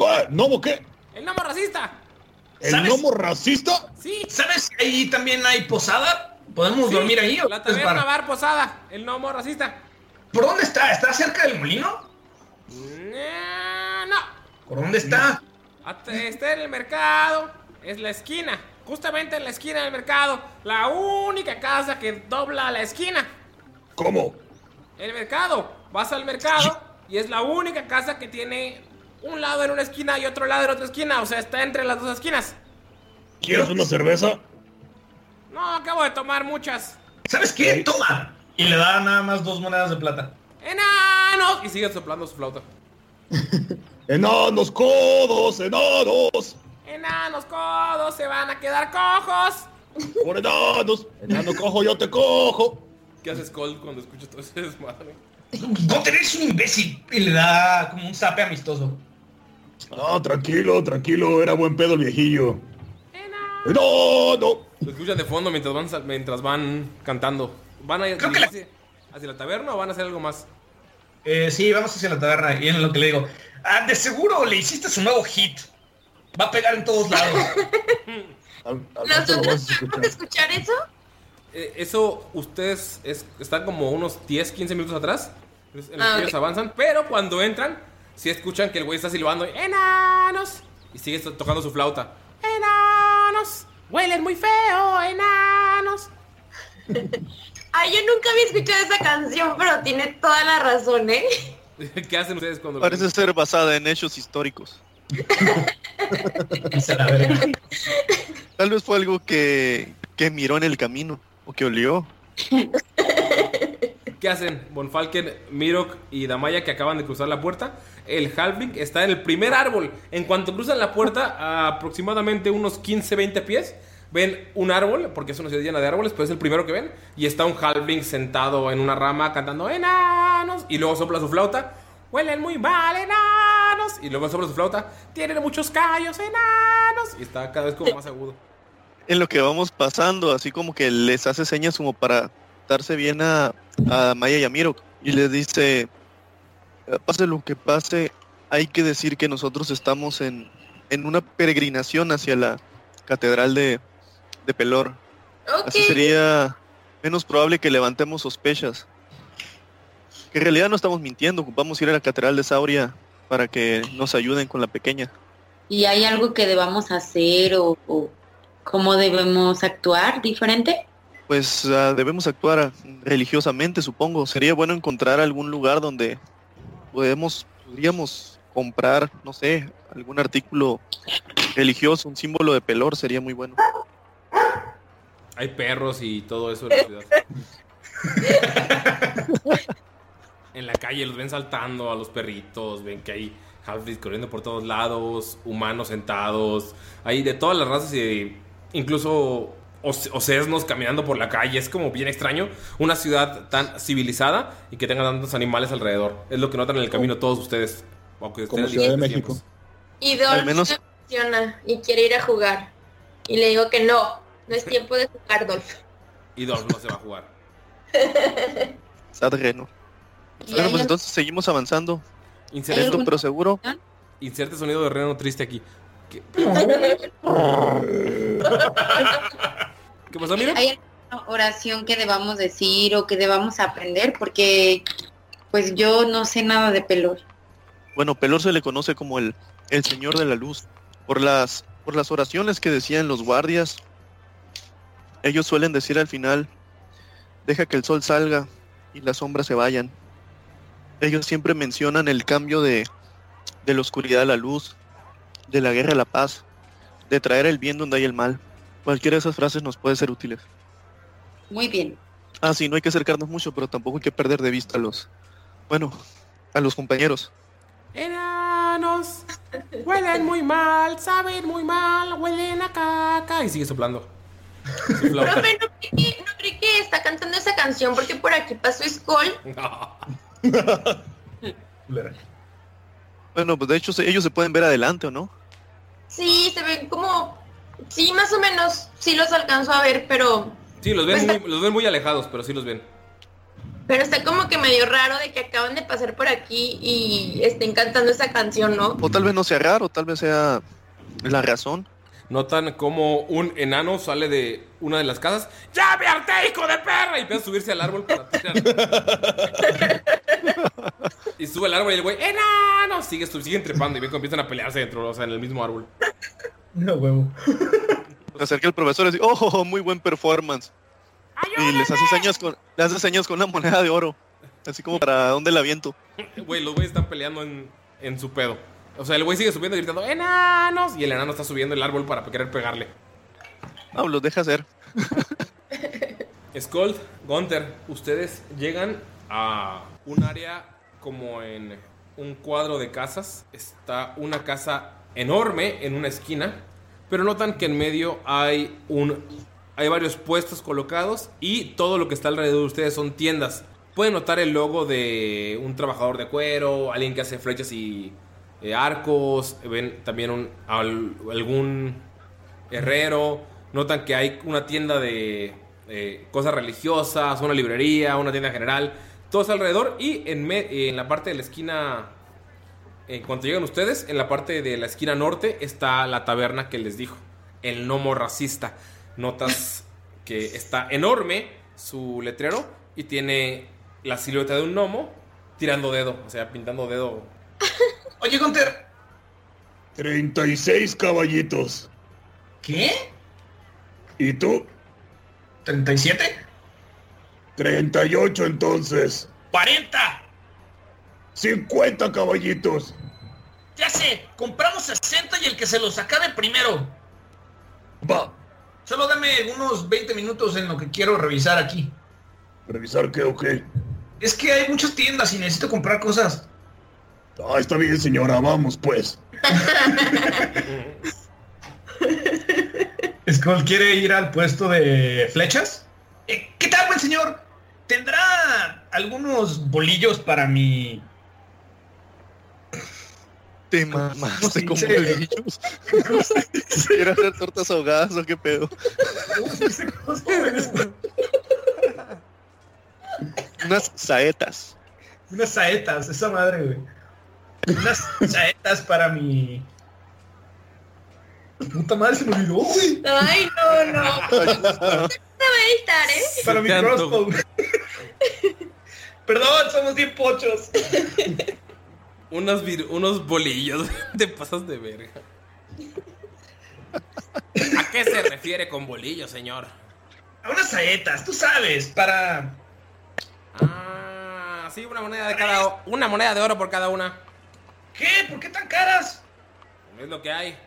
Va, ¿Gnomo qué? El Nomo Racista. ¿El ¿Sabes? gnomo racista? Sí. ¿Sabes que ahí también hay posada? ¿Podemos Sí, dormir ahí? o La taberna bar? bar posada. El Nomo Racista. ¿Por dónde está? ¿Está cerca del molino? Eh, no. ¿Por dónde está? Está en el mercado. Es la esquina. Justamente en la esquina del mercado. La única casa que dobla la esquina. ¿Cómo? El mercado. Vas al mercado y es la única casa que tiene un lado en una esquina y otro lado en otra esquina. O sea, está entre las dos esquinas. ¿Quieres una cerveza? No, acabo de tomar muchas. ¿Sabes qué? Toma. Y le da nada más dos monedas de plata. ¡Enanos! Y sigue soplando su flauta. Enanos, codos, enanos. ¡Enanos codos! ¡Se van a quedar cojos! Por enanos. Enano cojo, yo te cojo. ¿Qué haces, Cold, cuando escuchas todo ese desmadre? Gunter es un imbécil. Y le da como un zape amistoso. Ah, tranquilo, tranquilo. Era buen pedo el viejillo. Enano. Lo escuchan de fondo mientras van, mientras van cantando. ¿Van a ir la- hacia, la taberna o van a hacer algo más? Eh, sí, vamos hacia la taberna. Y en lo que le digo, ah, de seguro le hiciste su nuevo hit. Va a pegar en todos lados. ¿Nosotros podemos escuchar. eso? Eh, eso, ustedes es- están como unos 10, 15 minutos atrás. es En los Ah, que ok. ellos avanzan. Pero cuando entran, sí escuchan que el güey está silbando. ¡Enanos! Y sigue to- tocando su flauta. ¡Enanos! ¡Huelen muy feo! ¡Enanos! Ay, yo nunca había escuchado esa canción, pero tiene toda la razón, ¿eh? ¿Qué hacen ustedes cuando Parece ser basada en hechos históricos. Tal vez fue algo que, que miró en el camino o que olió. ¿Qué hacen? Bonfalken, Mirok y Damaya que acaban de cruzar la puerta. El Halfling está en el primer árbol. En cuanto cruzan la puerta, aproximadamente unos 15-20 pies, ven un árbol, porque es una ciudad llena de árboles, pero es el primero que ven. Y está un Halfling sentado en una rama cantando enanos. Y luego sopla su flauta. Huelen muy mal, enanos. Y luego sopla su flauta. Tienen muchos callos, enanos. Y está cada vez como más agudo. En lo que vamos pasando, así como que les hace señas como para darse bien a, a Maya y a Miro. Y les dice, "Eh, pase lo que pase, hay que decir que nosotros estamos en, en una peregrinación hacia la catedral de, de Pelor. Así sería menos probable que levantemos sospechas. Que en realidad no estamos mintiendo, ocupamos ir a la catedral de Sauria para que nos ayuden con la pequeña. ¿Y hay algo que debamos hacer o, o cómo debemos actuar diferente? Pues ah, debemos actuar ah, religiosamente, supongo. Sería bueno encontrar algún lugar donde podemos, podríamos comprar, no sé, algún artículo religioso, un símbolo de pelor, sería muy bueno. Hay perros y todo eso en la ciudad. en la calle los ven saltando a los perritos, ven que hay halflings corriendo por todos lados, humanos sentados, hay de todas las razas y incluso osesnos caminando por la calle. Es como bien extraño una ciudad tan civilizada y que tenga tantos animales alrededor. Es lo que notan en el camino todos ustedes. Aunque Como estén en Ciudad de México. Y Dolph Al menos- se emociona y quiere ir a jugar. Y le digo que no, no es tiempo de jugar, Dolph. Y Dolph no se va a jugar. Sadreno. Bueno, pues entonces seguimos avanzando. Inserte- Lento pero seguro. Inserte sonido de reno triste aquí. ¿Qué, ¿Qué pasó, mira? ¿Hay alguna oración que debamos decir o que debamos aprender? Porque pues yo no sé nada de pelor. Bueno, Pelor se le conoce como el, el Señor de la Luz. Por las, por las oraciones que decían los guardias, ellos suelen decir al final, deja que el sol salga y las sombras se vayan. Ellos siempre mencionan el cambio de, de la oscuridad a la luz, de la guerra a la paz, de traer el bien donde hay el mal. Cualquiera de esas frases nos puede ser útiles. Muy bien. Ah, sí, no hay que acercarnos mucho, pero tampoco hay que perder de vista a los, bueno, a los compañeros. Enanos, huelen muy mal, saben muy mal, huelen a caca. Y sigue soplando. Profe, no creí, que, no creí que está cantando esa canción porque por aquí pasó Skull. Bueno, pues de hecho ellos se pueden ver adelante, ¿o no? Sí, se ven como... Sí, más o menos. Sí los alcanzo a ver, pero... Sí, los ven, muy, los ven muy alejados, pero sí los ven. Pero está como que medio raro de que acaban de pasar por aquí y estén cantando esa canción, ¿no? O tal vez no sea raro, tal vez sea la razón. Notan como un enano sale de una de las casas. ¡Ya me harté, hijo de perra! Y empieza a subirse al árbol para tirar. y sube al árbol y el güey, ¡enano! Sigue, siguen trepando y ven cómo empiezan a pelearse dentro, o sea, en el mismo árbol. No, huevo. Se acerca el profesor y dice, oh, muy buen performance. Y les hace señas con, le hace señas con una moneda de oro. Así como para dónde la viento. Güey, los güeyes están peleando en, en su pedo. O sea, el güey sigue subiendo y gritando, ¡enanos! Y el enano está subiendo el árbol para querer pegarle. No, los deja hacer. Skold, Gunther, ustedes llegan a un área como en un cuadro de casas. Está una casa enorme en una esquina, pero notan que en medio hay un hay varios puestos colocados y todo lo que está alrededor de ustedes son tiendas. Pueden notar el logo de un trabajador de cuero, alguien que hace flechas y eh, arcos, ven también un, al- algún herrero, notan que hay una tienda de eh, cosas religiosas, una librería, una tienda general, todo está alrededor y en, en la parte de la esquina, en cuanto llegan ustedes, en la parte de la esquina norte está la taberna que les dijo, el gnomo racista. Notas que está enorme su letrero y tiene la silueta de un gnomo tirando dedo, o sea, pintando dedo. Oye, Gunter. 36 caballitos. ¿Qué? ¿Y tú? ¿37? 38 entonces. ¡40! 50 caballitos. Ya sé, compramos 60 y el que se los acabe primero. Va. Solo dame unos 20 minutos en lo que quiero revisar aquí. ¿Revisar qué o qué? Es que hay muchas tiendas y necesito comprar cosas. Ah, está bien, señora, vamos pues. Skull quiere ir al puesto de flechas. Eh, ¿Qué tal, buen señor? ¿Tendrá algunos bolillos para mi... Te mamaste se como dice? bolillos. ¿Quieres hacer tortas ahogadas o qué pedo? Unas saetas. Unas saetas, esa madre, güey. Unas saetas para mi... Puta madre, se me olvidó, güey. Ay, no, no. No va a editar, ¿eh? Para mi crossbow. Perdón, somos bien pochos. Unos, unos bolillos. Te pasas de verga. ¿A qué se refiere con bolillos, señor? A unas saetas, tú sabes, para... Ah, sí, una moneda de cada una moneda de oro por cada una. ¿Qué? ¿Por qué tan caras? Es lo que hay.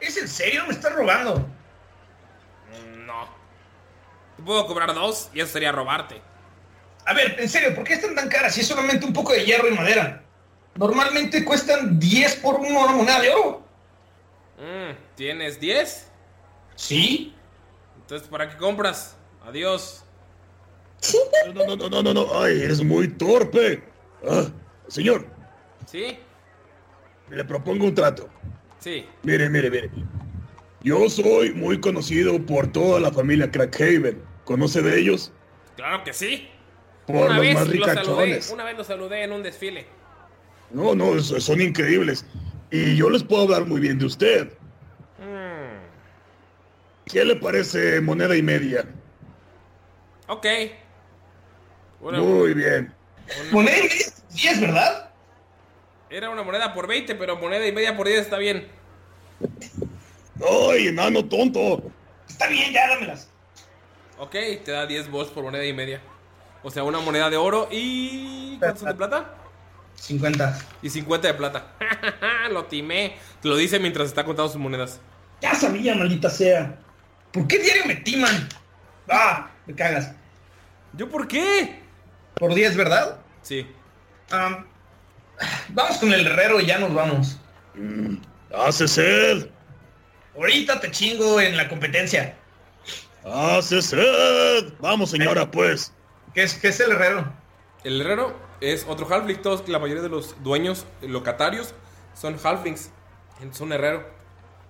¿Es en serio? ¿Me estás robando? Mm, No. Te puedo cobrar dos y eso sería robarte. A ver, en serio, ¿por qué están tan caras si es solamente un poco de hierro y madera? Normalmente cuestan 10 por una moneda de oro. Mm, ¿Tienes 10? Sí. Entonces, ¿para qué compras? Adiós. No, no, no, no, no, no. Ay, eres muy torpe. Ah, señor, ¿Sí? le propongo un trato. Sí. Mire, mire, mire. Yo soy muy conocido por toda la familia Crackhaven. ¿Conoce de ellos? Claro que sí. Por una los vez más lo saludé, ricachones. una vez lo saludé en un desfile. No, no, son increíbles. Y yo les puedo hablar muy bien de usted. Mm, ¿Qué le parece moneda y media? ok. Una- Muy bien. Moneda y media, 10, ¿verdad? Era una moneda por 20, pero moneda y media por 10 está bien. ¡Ay, enano tonto! Está bien, ya dámelas. Ok, te da 10 bols por moneda y media. O sea, una moneda de oro y... ¿Cuántos son de plata? 50. Y 50 de plata. lo timé. Te lo dice mientras está contando sus monedas. Ya sabía, maldita sea. ¿Por qué diario me timan? Ah, me cagas. ¿Yo por qué? Por 10, ¿verdad? Sí. Ah, vamos con el herrero y ya nos vamos. Mm, ¡Hace sed! Ahorita te chingo en la competencia. ¡Hace sed! Vamos, señora, pues. ¿Qué es, qué es el herrero? El herrero es otro halfling. Todos, la mayoría de los dueños eh, locatarios son halflings. Es un herrero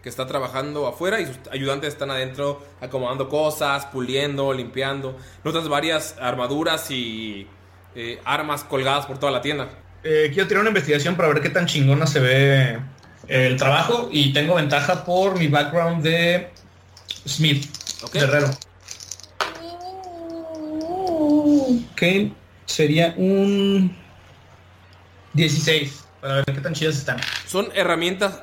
que está trabajando afuera y sus ayudantes están adentro acomodando cosas, puliendo, limpiando. Notas varias armaduras y eh, armas colgadas por toda la tienda. Eh, quiero tirar una investigación para ver qué tan chingona se ve el trabajo y tengo ventaja por mi background de Smith, de herrero. Ok, sería un 16 para ver qué tan chidas están. Son herramientas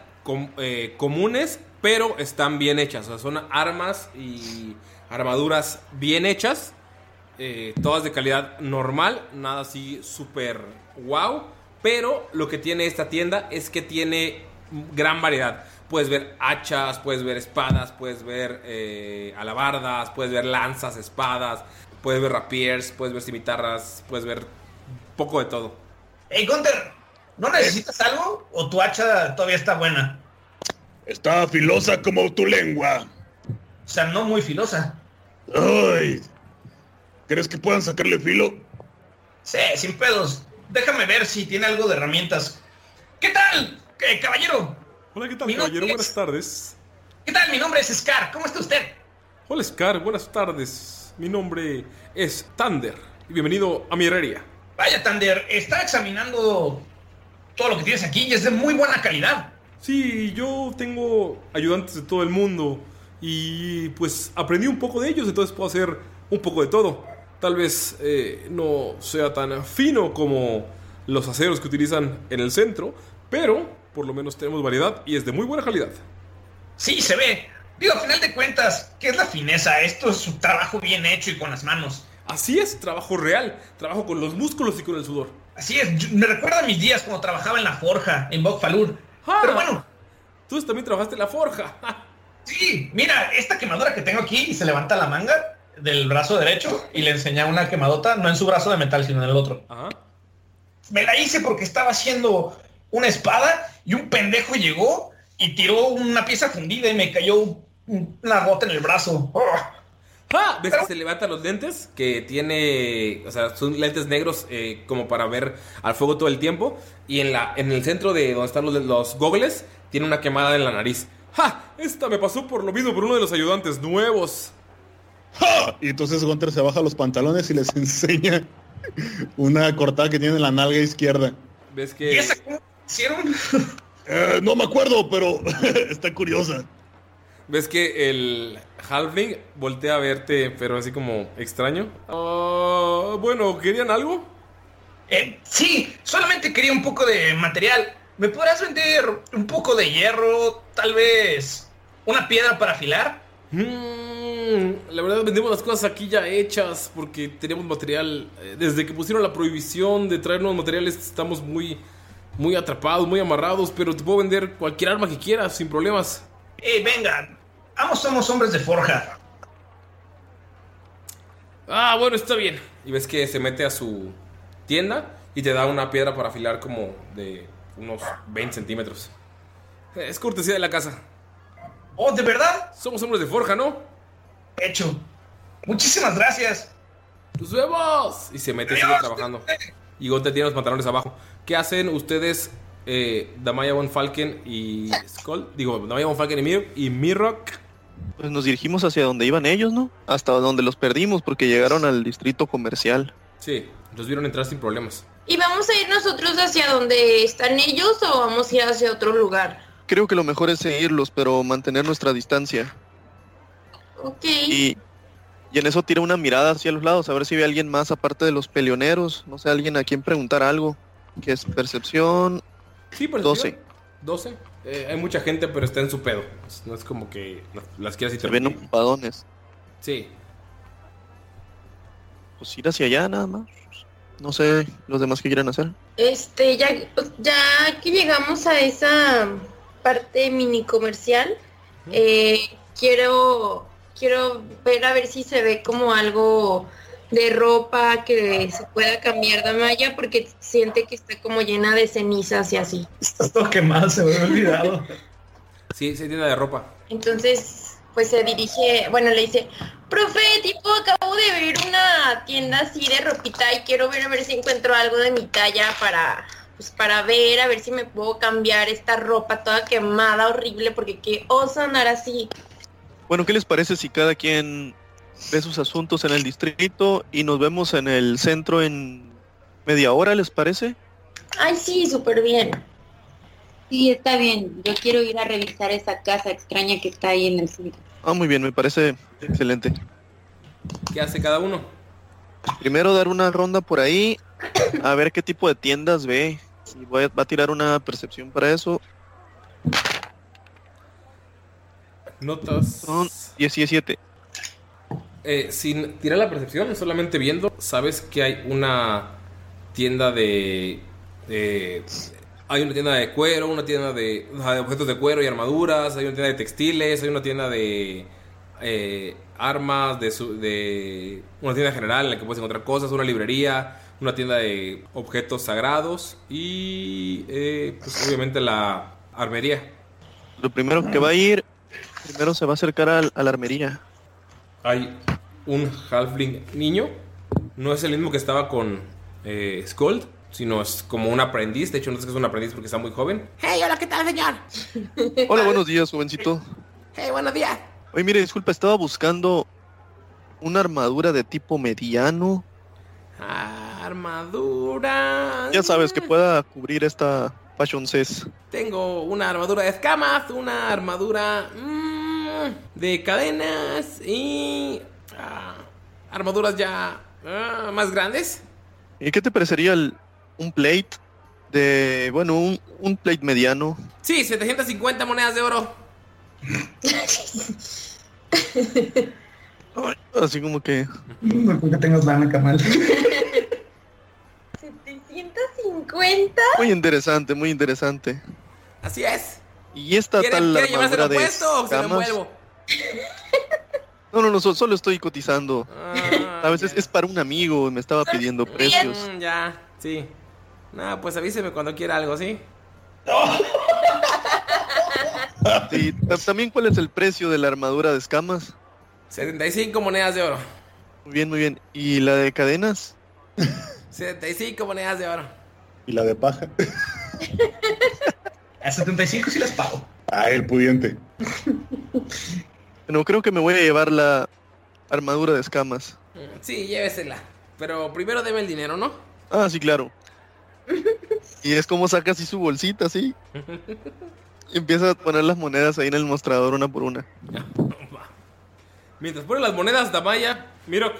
eh, comunes, pero están bien hechas. Son armas y armaduras bien hechas. eh, todas de calidad normal, nada así súper wow. Pero lo que tiene esta tienda es que tiene gran variedad. Puedes ver hachas, puedes ver espadas, puedes ver eh, alabardas, puedes ver lanzas, espadas, puedes ver rapiers, puedes ver cimitarras, puedes ver poco de todo. Hey, Gunter, ¿no necesitas algo o tu hacha todavía está buena? Está filosa como tu lengua. O sea, no muy filosa. ¡Ay! ¿Crees que puedan sacarle filo? Sí, sin pedos. Déjame ver si tiene algo de herramientas. ¿Qué tal, eh, caballero? Hola, ¿qué tal, Mi caballero? es- Buenas tardes. ¿Qué tal? Mi nombre es Scar. ¿Cómo está usted? Hola, Scar. Buenas tardes. Mi nombre es Thunder. Y bienvenido a mi herrería. Vaya, Tander, está examinando todo lo que tienes aquí y es de muy buena calidad. Sí, yo tengo ayudantes de todo el mundo. Y pues aprendí un poco de ellos, entonces puedo hacer un poco de todo. Tal vez eh, no sea tan fino como los aceros que utilizan en el centro, pero por lo menos tenemos variedad y es de muy buena calidad. Sí, se ve. Digo, a final de cuentas, ¿qué es la fineza? Esto es un trabajo bien hecho y con las manos. Así es, trabajo real. Trabajo con los músculos y con el sudor. Así es, yo- me recuerda a mis días cuando trabajaba en la forja, en Bokfalur. Ah. Pero bueno, Tú también trabajaste en la forja. sí, mira, esta quemadura que tengo aquí y se levanta la manga del brazo derecho y le enseña una quemadota, no en su brazo de metal, sino en el otro. Ajá. Me la hice porque estaba haciendo una espada y un pendejo llegó y tiró una pieza fundida y me cayó una gota en el brazo. ¡Oh! ¡Ah! ¿Ves que se levanta los lentes? Que tiene. O sea, son lentes negros eh, como para ver al fuego todo el tiempo. Y en, la, en el centro de donde están los, los gogles, tiene una quemada en la nariz. ¡Ja! Esta me pasó por lo mismo por uno de los ayudantes nuevos. ¡Ja! Y entonces Gunter se baja los pantalones y les enseña una cortada que tiene en la nalga izquierda. ¿Ves que.? ¿Y esa cómo hicieron? Eh, no me acuerdo, pero está curiosa. ¿Ves que el Halfling voltea a verte, pero así como extraño? Ah, bueno, ¿querían algo? Eh, sí, solamente quería un poco de material. ¿Me podrás vender un poco de hierro? Tal vez una piedra para afilar. Mm, la verdad vendemos las cosas aquí ya hechas porque tenemos material. eh, Desde que pusieron la prohibición de traernos materiales estamos muy, muy atrapados, muy amarrados, pero te puedo vender cualquier arma que quieras sin problemas. Eh, venga, ambos somos hombres de forja. Ah, bueno, está bien. Y ves que se mete a su tienda y te da una piedra para afilar como de unos 20 centímetros. Es cortesía de la casa. Oh, ¿de verdad? Somos hombres de forja, ¿no? Hecho. Muchísimas gracias. ¡Nos vemos! Y se mete y sigue trabajando. Y Gunter tiene los pantalones abajo. ¿Qué hacen ustedes, eh, Damaya Von Falken y Skull? Digo, Damaya Von Falken y, Mir y Mirrock. Pues nos dirigimos hacia donde iban ellos, ¿no? Hasta donde los perdimos porque llegaron al distrito comercial. Sí, los vieron entrar sin problemas. ¿Y vamos a ir nosotros hacia donde están ellos o vamos a ir hacia otro lugar? Creo que lo mejor es seguirlos, pero mantener nuestra distancia. Ok. Y, y en eso tira una mirada hacia los lados, a ver si ve a alguien más aparte de los peleoneros. No sé, alguien a quien preguntar algo. Que es percepción. Sí, pero 12. 12. Eh, hay mucha gente, pero está en su pedo. No es como que las quieras Se ven interrumpir. ocupadones. Sí. Pues ir hacia allá nada más. No sé los demás que quieran hacer. Este, ya, ya que llegamos a esa parte mini comercial, eh, quiero, quiero ver a ver si se ve como algo de ropa que se pueda cambiar Damaya porque siente que está como llena de cenizas y así. Estás todo quemado, se me había olvidado. Sí, sí, tienda de ropa. Entonces, pues se dirige, bueno, le dice, profe, tipo, acabo de ver una tienda así de ropita y quiero ver a ver si encuentro algo de mi talla para, pues para ver, a ver si me puedo cambiar esta ropa toda quemada, horrible, porque qué oso andar así. Bueno, ¿qué les parece si cada quien ve sus asuntos en el distrito y nos vemos en el centro en media hora, les parece? Ay, sí, súper bien. Sí, está bien. Yo quiero ir a revisar esa casa extraña que está ahí en el centro. Ah, muy bien, me parece excelente. ¿Qué hace cada uno? Primero dar una ronda por ahí, a ver qué tipo de tiendas ve. Y voy a, va a tirar una percepción para eso. Notas. Son 17. Eh, sin tirar la percepción, solamente viendo, sabes que hay una tienda de, Hay una tienda de cuero, una tienda de, de objetos de cuero y armaduras, hay una tienda de textiles, hay una tienda de eh, armas, de, su- de una tienda general en la que puedes encontrar cosas, una librería, una tienda de objetos sagrados y eh, pues obviamente la armería. Lo primero que va a ir, primero se va a acercar al- a la armería. Hay un halfling niño. No es el mismo que estaba con eh, Skold, sino es como un aprendiz. De hecho, no sé que es un aprendiz porque está muy joven. Hey, hola, ¿qué tal, señor? Hola, buenos días, jovencito. Hey, buenos días. Oye, mire, disculpa, estaba buscando una armadura de tipo mediano. Armadura. Ya sabes, que pueda cubrir esta Fashion Cess. Tengo una armadura de escamas, una armadura mm, de cadenas y ah, armaduras ya ah, más grandes. ¿Y qué te parecería el- un plate de, bueno, un, un plate mediano? Sí, 750 monedas de oro. Así como que... No creo que tengas lana, Kamal. 750. Muy interesante, muy interesante. Así es. Y esta ¿Quiere, tal llevárselo armadura de puesto se lo? No, no, no, so- solo estoy cotizando. Ah, A veces es para un amigo, me estaba pidiendo precios. Mm, ya, sí. No, pues avíseme cuando quiera algo, ¿sí? Sí, ta- también cuál es el precio de la armadura de escamas. 75 monedas de oro. Muy bien, muy bien. ¿Y la de cadenas? 75 monedas de oro. ¿Y la de paja? A 75 sí las pago. Ah, el pudiente. No, creo que me voy a llevar la armadura de escamas. Sí, llévesela. Pero primero deme el dinero, ¿no? Ah, sí, claro. Y es como saca así su bolsita, así. Y empieza a poner las monedas ahí en el mostrador una por una. Mientras pone las monedas, Damaya, Miro,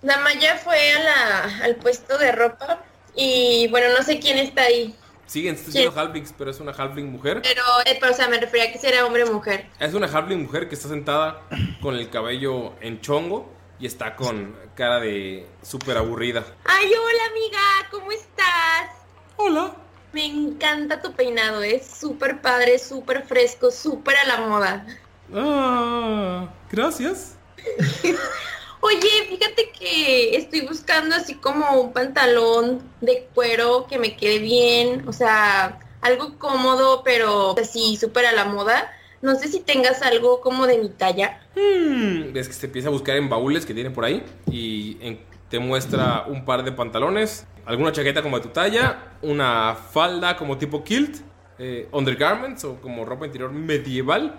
Damaya fue a la, al puesto de ropa y bueno, no sé quién está ahí. Siguen siendo halflings, pero es una halfling mujer. Pero, eh, pero, o sea, me refería a que si era hombre o mujer. Es una halfling mujer que está sentada con el cabello en chongo y está con cara de súper aburrida. Ay, hola amiga, ¿cómo estás? Hola. Me encanta tu peinado, es súper padre, súper fresco, súper a la moda. Ah, gracias. Oye, fíjate que estoy buscando así como un pantalón de cuero que me quede bien, o sea, algo cómodo, pero así súper a la moda. No sé si tengas algo como de mi talla. Hmm, Ves que se empieza a buscar en baúles que tiene por ahí y en- te muestra un par de pantalones, alguna chaqueta como de tu talla, una falda como tipo kilt, eh, undergarments o como ropa interior medieval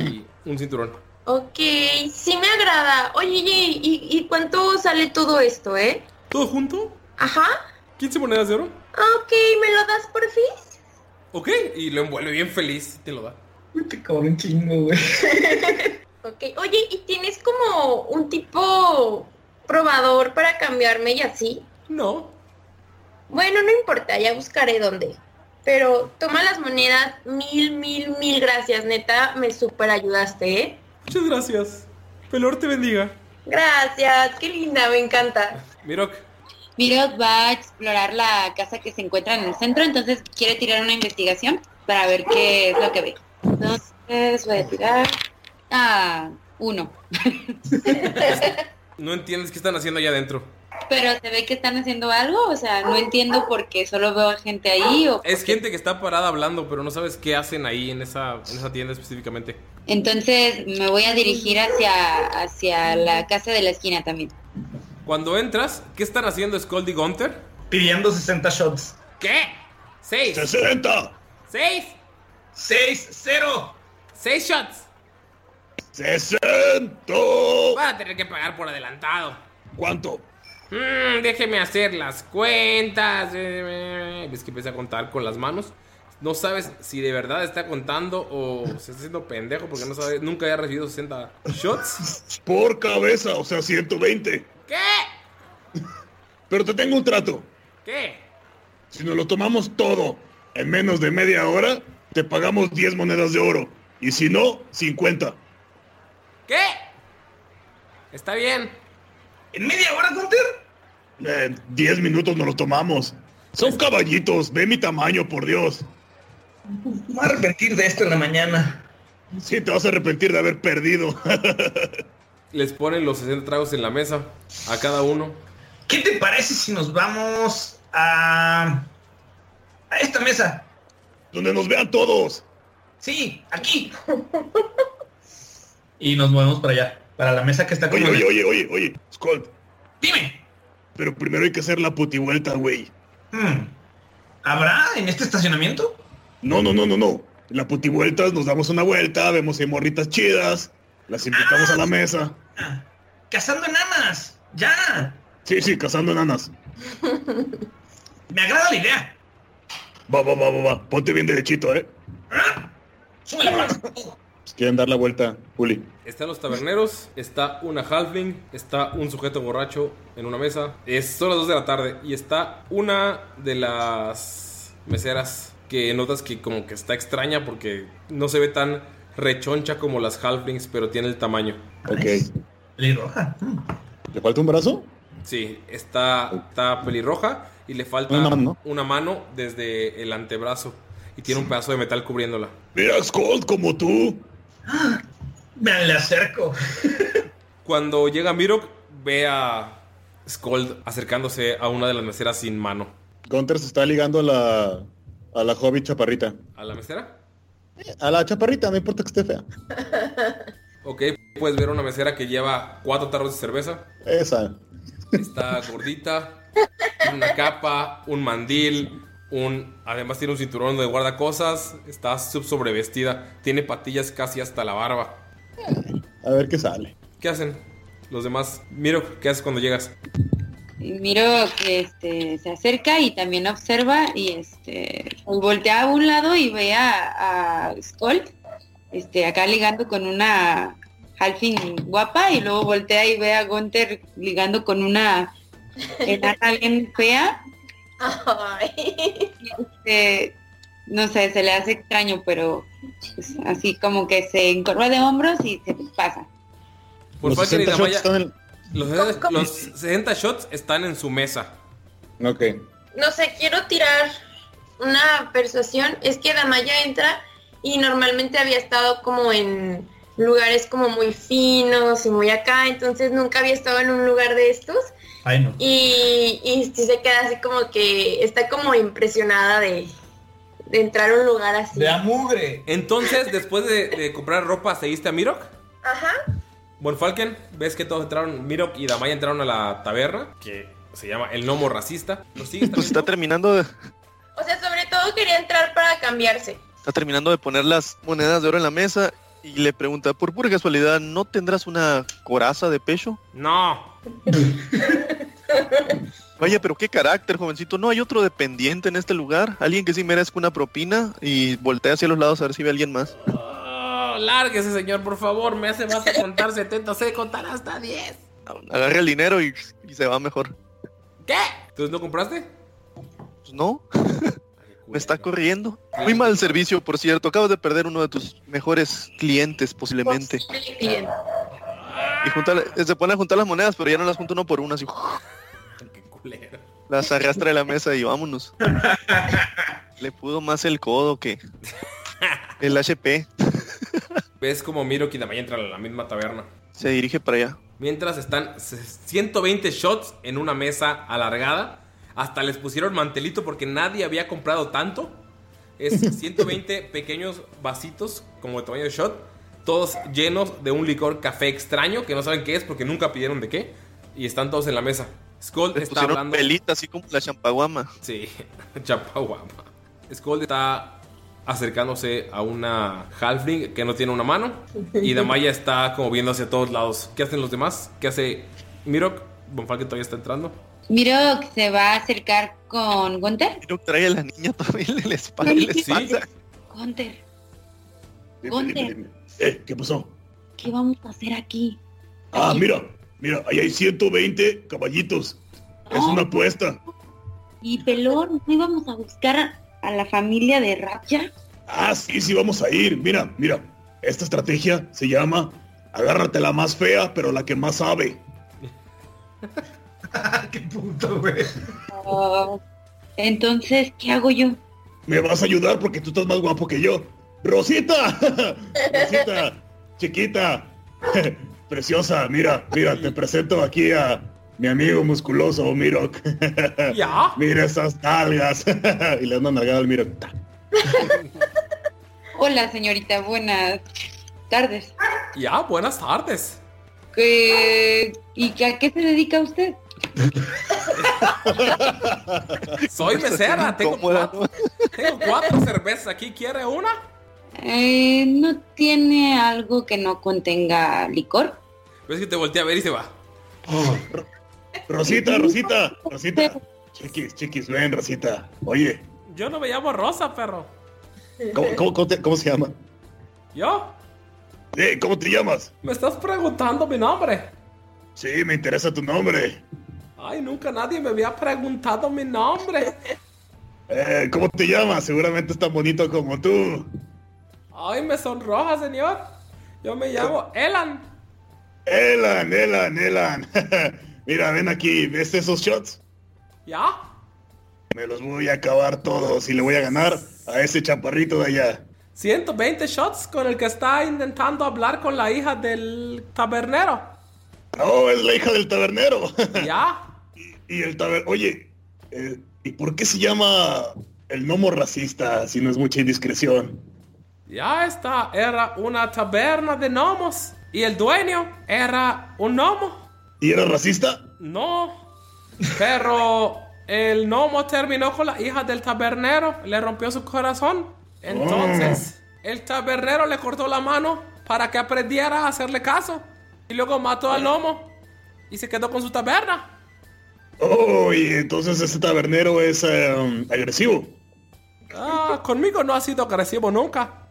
y un cinturón. Ok, sí me agrada. Oye, ¿y, y, y cuánto sale todo esto, eh? ¿Todo junto? Ajá. 15 monedas de oro. Ok, ¿me lo das por fin? Ok, y lo envuelve bien feliz, te lo da. Te cobro un chingo, güey. Ok, oye, ¿y tienes como un tipo probador para cambiarme y así? No. Bueno, no importa, ya buscaré dónde. Pero toma las monedas, mil, mil, mil gracias, neta, me super ayudaste, ¿eh? Muchas gracias. Pelor te bendiga. Gracias, qué linda, me encanta. Mirok, Mirok va a explorar la casa que se encuentra en el centro, entonces quiere tirar una investigación para ver qué es lo que ve. Entonces voy a tirar. Ah, uno. no entiendes qué están haciendo allá adentro. Pero se ve que están haciendo algo, o sea, no entiendo por qué solo veo a gente ahí o Es gente que está parada hablando, pero no sabes qué hacen ahí en esa, en esa tienda específicamente. entonces me voy a dirigir hacia hacia la casa de la esquina también. Cuando entras, ¿qué están haciendo Scold y Gunter? Pidiendo 60 shots. ¿Qué? ¿Seis? ¡60! ¿Seis? 6, 0. ¿Seis shots? ¡60! Van a tener que pagar por adelantado. ¿Cuánto? Mm, déjeme hacer las cuentas. eh, Ves que empieza a contar con las manos. No sabes si de verdad está contando o se está haciendo pendejo porque no sabe, nunca había recibido 60 shots. Por cabeza, o sea, 120. ¿Qué? Pero te tengo un trato. ¿Qué? Si nos lo tomamos todo en menos de media hora, te pagamos 10 monedas de oro. Y si no, 50. ¿Qué? Está bien. ¿En media hora, Gunter? En 10 minutos nos lo tomamos. Son caballitos, ve mi tamaño, por Dios. Me voy a arrepentir de esto en la mañana. Sí, te vas a arrepentir de haber perdido. Les ponen los 60 tragos en la mesa a cada uno. ¿Qué te parece si nos vamos a... a esta mesa? Donde nos vean todos. Sí, aquí. y nos movemos para allá, para la mesa que está como... Oye, oye, oye, oye, oye, Skull. Dime. Pero primero hay que hacer la putivuelta, güey. Hmm. ¿Habrá en este estacionamiento? No, no, no, no, no. En la putivuelta nos damos una vuelta, vemos si hay morritas chidas, las invitamos a la mesa. ¡Cazando enanas! ¡Ya! Sí, sí, cazando enanas. Me agrada la idea. Va, va, va, va, va. Ponte bien derechito, ¿eh? Sube la mano. Pues quieren dar la vuelta, Juli. Están los taberneros, está una halfling, está un sujeto borracho en una mesa. Es, son las 2 de la tarde y está una de las meseras que notas que como que está extraña porque no se ve tan rechoncha como las halflings, pero tiene el tamaño. Ok. Pelirroja. Mm. ¿Le falta un brazo? Sí, está, está pelirroja y le falta Una mano. una mano desde el antebrazo. Y tiene un pedazo de metal cubriéndola. Mira, Skull, como tú. Me le acerco. Cuando llega Mirok, ve a Skold acercándose a una de las meseras sin mano. Gunter se está ligando a la, a la hobbit chaparrita. ¿A la mesera? A la chaparrita, no importa que esté fea. Ok, puedes ver una mesera que lleva cuatro tarros de cerveza. Esa. Está gordita, una capa, un mandil, un además tiene un cinturón de guardacosas, está sub sobrevestida, tiene patillas casi hasta la barba. A ver qué sale. ¿Qué hacen los demás? Miro, ¿qué haces cuando llegas? Miro que este, se acerca y también observa y este voltea a un lado y ve a, a Skull este, acá ligando con una Halfin guapa y luego voltea y ve a Gunther ligando con una enana bien fea. Ay. Este, no sé, se le hace extraño, pero pues, así como que se encorva de hombros y se pasa. Por Los Falken y 60 shots Damaya, están en- los, 60 los 60 shots están en su mesa. Ok. No sé, quiero tirar una persuasión. Es que Damaya entra y normalmente había estado como en lugares como muy finos y muy acá, entonces nunca había estado en un lugar de estos. Ay, no. Y, y sí se queda así como que está como impresionada de, de entrar a un lugar así. De amugre. Entonces, después de, de comprar ropa, ¿seguiste a Mirok? Ajá. Falken, ves que todos entraron, Mirok y Damaya entraron a la taberna, que se llama El Gnomo Racista. ¿Lo sigues Pues está terminando de, O sea, sobre todo quería entrar para cambiarse. está terminando de poner las monedas de oro en la mesa y le pregunta, por pura casualidad, ¿no tendrás una coraza de pecho? No. Vaya, pero qué carácter, jovencito. ¿No hay otro dependiente en este lugar? Alguien que sí merezca una propina y voltea hacia los lados a ver si ve a alguien más. Oh, lárguese, señor, por favor. Me hace basta contar 70, sé contar hasta 10. Agarra el dinero y, y se va mejor. ¿Qué? ¿Entonces no compraste? Pues no. Me está corriendo. Muy mal servicio, por cierto. Acabas de perder uno de tus mejores clientes, posiblemente. Y junta, se pone a juntar las monedas, pero ya no las junta uno por una, así. Culero. Las arrastra de la mesa y vámonos. Le pudo más el codo que el HP. Ves como Mirok y Damaya entran a la misma taberna. Se dirige para allá. Mientras están 120 shots en una mesa alargada. Hasta les pusieron mantelito porque nadie había comprado tanto. Es 120 pequeños vasitos como de tamaño de shot. Todos llenos de un licor café extraño que no saben qué es porque nunca pidieron de qué. Y están todos en la mesa. Skull está hablando. pelita, así como la champaguama. Sí, champaguama. Skull está acercándose a una halfling que no tiene una mano. Y Damaya está como viendo hacia todos lados. ¿Qué hacen los demás? ¿Qué hace Mirok? Bonfalken todavía está entrando. Miro que se va a acercar con Gunther. Creo que trae a la niña todavía en la espalda. Sí. Dime, Gunter. Eh, ¿qué pasó? ¿qué vamos a hacer aquí? Ah, mira, mira, ahí hay 120 caballitos. Es Oh. una apuesta. Y Pelón, ¿no íbamos a buscar a la familia de Rapya? Ah, sí, sí, vamos a ir. Mira, mira, esta estrategia se llama agárrate la más fea, pero la que más sabe. Qué puto, güey. Oh, entonces, ¿qué hago yo? Me vas a ayudar porque tú estás más guapo que yo. Rosita, Rosita, chiquita, preciosa, mira, mira, te presento aquí a mi amigo musculoso, Mirok. ¿Ya? Mira esas nalgas. y le dan una nalgada al Mirok. Hola, señorita, buenas tardes. Ya, buenas tardes. ¿Qué- ¿Y a qué se dedica usted? Soy mesera. Tengo cuatro, tengo cuatro cervezas aquí. ¿Quiere una? Eh, ¿No tiene algo que no contenga licor? Ves que te voltea a ver y se va. Rosita, Rosita, Rosita. Chiquis, chiquis, ven, Rosita. Oye, Yo no me llamo Rosa, perro. ¿Cómo, cómo- cómo te- cómo se llama? ¿Yo? eh, ¿cómo te llamas? ¿Me estás preguntando mi nombre? Sí, me interesa tu nombre. Ay, nunca nadie me había preguntado mi nombre. Eh, ¿Cómo te llamas? Seguramente es tan bonito como tú. Ay, me sonroja, señor. Yo me llamo Elan. Elan, Elan, Elan. Mira, ven aquí, ¿ves esos shots? ¿Ya? Me los voy a acabar todos y le voy a ganar a ese chaparrito de allá. 120 shots con el que está intentando hablar con la hija del tabernero. No, es la hija del tabernero. ¿Ya? y el taber... Oye, eh, ¿y por qué se llama el gnomo racista si no es mucha indiscreción? Ya está, era una taberna de gnomos. Y el dueño era un gnomo. ¿Y era racista? No. Pero el gnomo terminó con la hija del tabernero. Le rompió su corazón. Entonces, el tabernero le cortó la mano para que aprendiera a hacerle caso. Y luego mató al gnomo. Y se quedó con su taberna. Oh, y entonces ese tabernero es eh, agresivo. Ah, conmigo no ha sido agresivo nunca.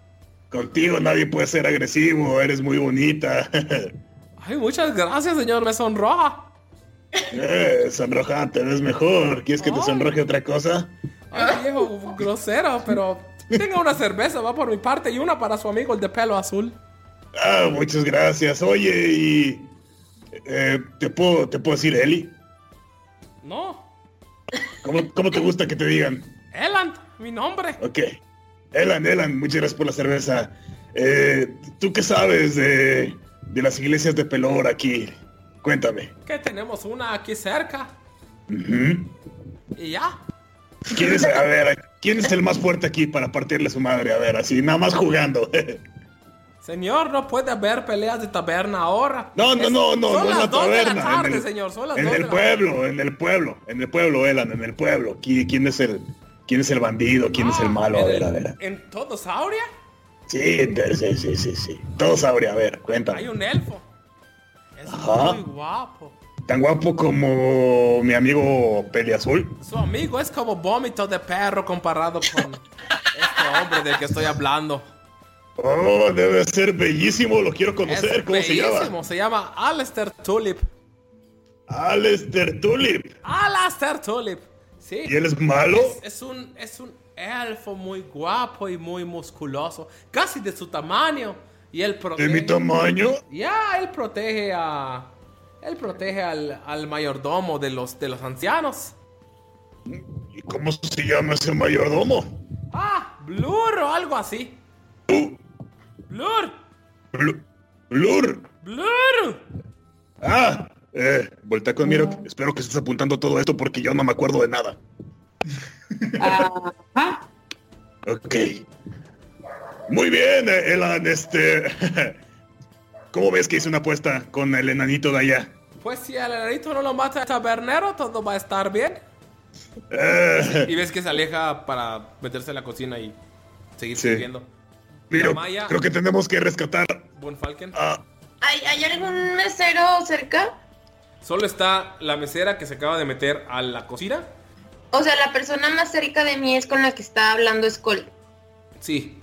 Contigo nadie puede ser agresivo, eres muy bonita. Ay, muchas gracias, señor. Me sonroja. eh, sonroja, te ves mejor. ¿Quieres que te sonroje otra cosa? Ay, viejo grosero, pero tenga una cerveza, va por mi parte, y una para su amigo el de pelo azul. Ah, muchas gracias. Oye, y... eh, ¿te, puedo, ¿Te puedo decir Eli? No, ¿Cómo, ¿Cómo te gusta que te digan? Elan, mi nombre. Ok. Elan, Elan, muchas gracias por la cerveza. Eh, ¿Tú qué sabes de, de las iglesias de Pelor aquí? Cuéntame. Que tenemos una aquí cerca. Y ya. ¿Quién es, a ver, ¿quién es el más fuerte aquí para partirle a su madre? A ver, así, nada más jugando. Señor, no puede haber peleas de taberna ahora. No, no, no, no, son no en las la dos de la tarde, en el, señor, son las en el pueblo, en el pueblo, en el pueblo, Elan, en el pueblo. ¿Qui- ¿Quién es el, quién es el bandido? ¿Quién es el malo? A ver, a ver. ¿En todo Sauria? Sí, sí, sí, sí, sí. Todos sabría, a ver, cuéntame. Hay un elfo. Es Ajá. muy guapo. Tan guapo como mi amigo Peliazul. Su amigo es como vómito de perro comparado con este hombre del que estoy hablando. Oh, debe ser bellísimo, lo quiero conocer. Es ¿Cómo se llama? bellísimo, se llama Alistair Tulip. Alistair Tulip. Alistair Tulip. Sí. ¿Y él es malo? Es, es un, es un elfo muy guapo y muy musculoso. Casi de su tamaño. Y él ¿De protege. mi tamaño? Ya, él protege a. Él protege al, al mayordomo de los, de los ancianos. ¿Y cómo se llama ese mayordomo? Ah, Blur o algo así. Blur. Blur. Blur. Ah, eh, voltea con Miro. Espero que estés apuntando todo esto porque yo no me acuerdo de nada. Ok. Muy bien, eh, Elan, este... ¿Cómo ves que hice una apuesta con el enanito de allá? Pues si el enanito no lo mata el tabernero, todo va a estar bien. Eh, Y ves que se aleja para meterse en la cocina y seguir Sí. sirviendo. Miro, creo que tenemos que rescatar... Von Falken. ¿Hay, hay algún mesero cerca? Solo está la mesera que se acaba de meter a la cocina. O sea, la persona más cerca de mí es con la que está hablando Skull. Sí.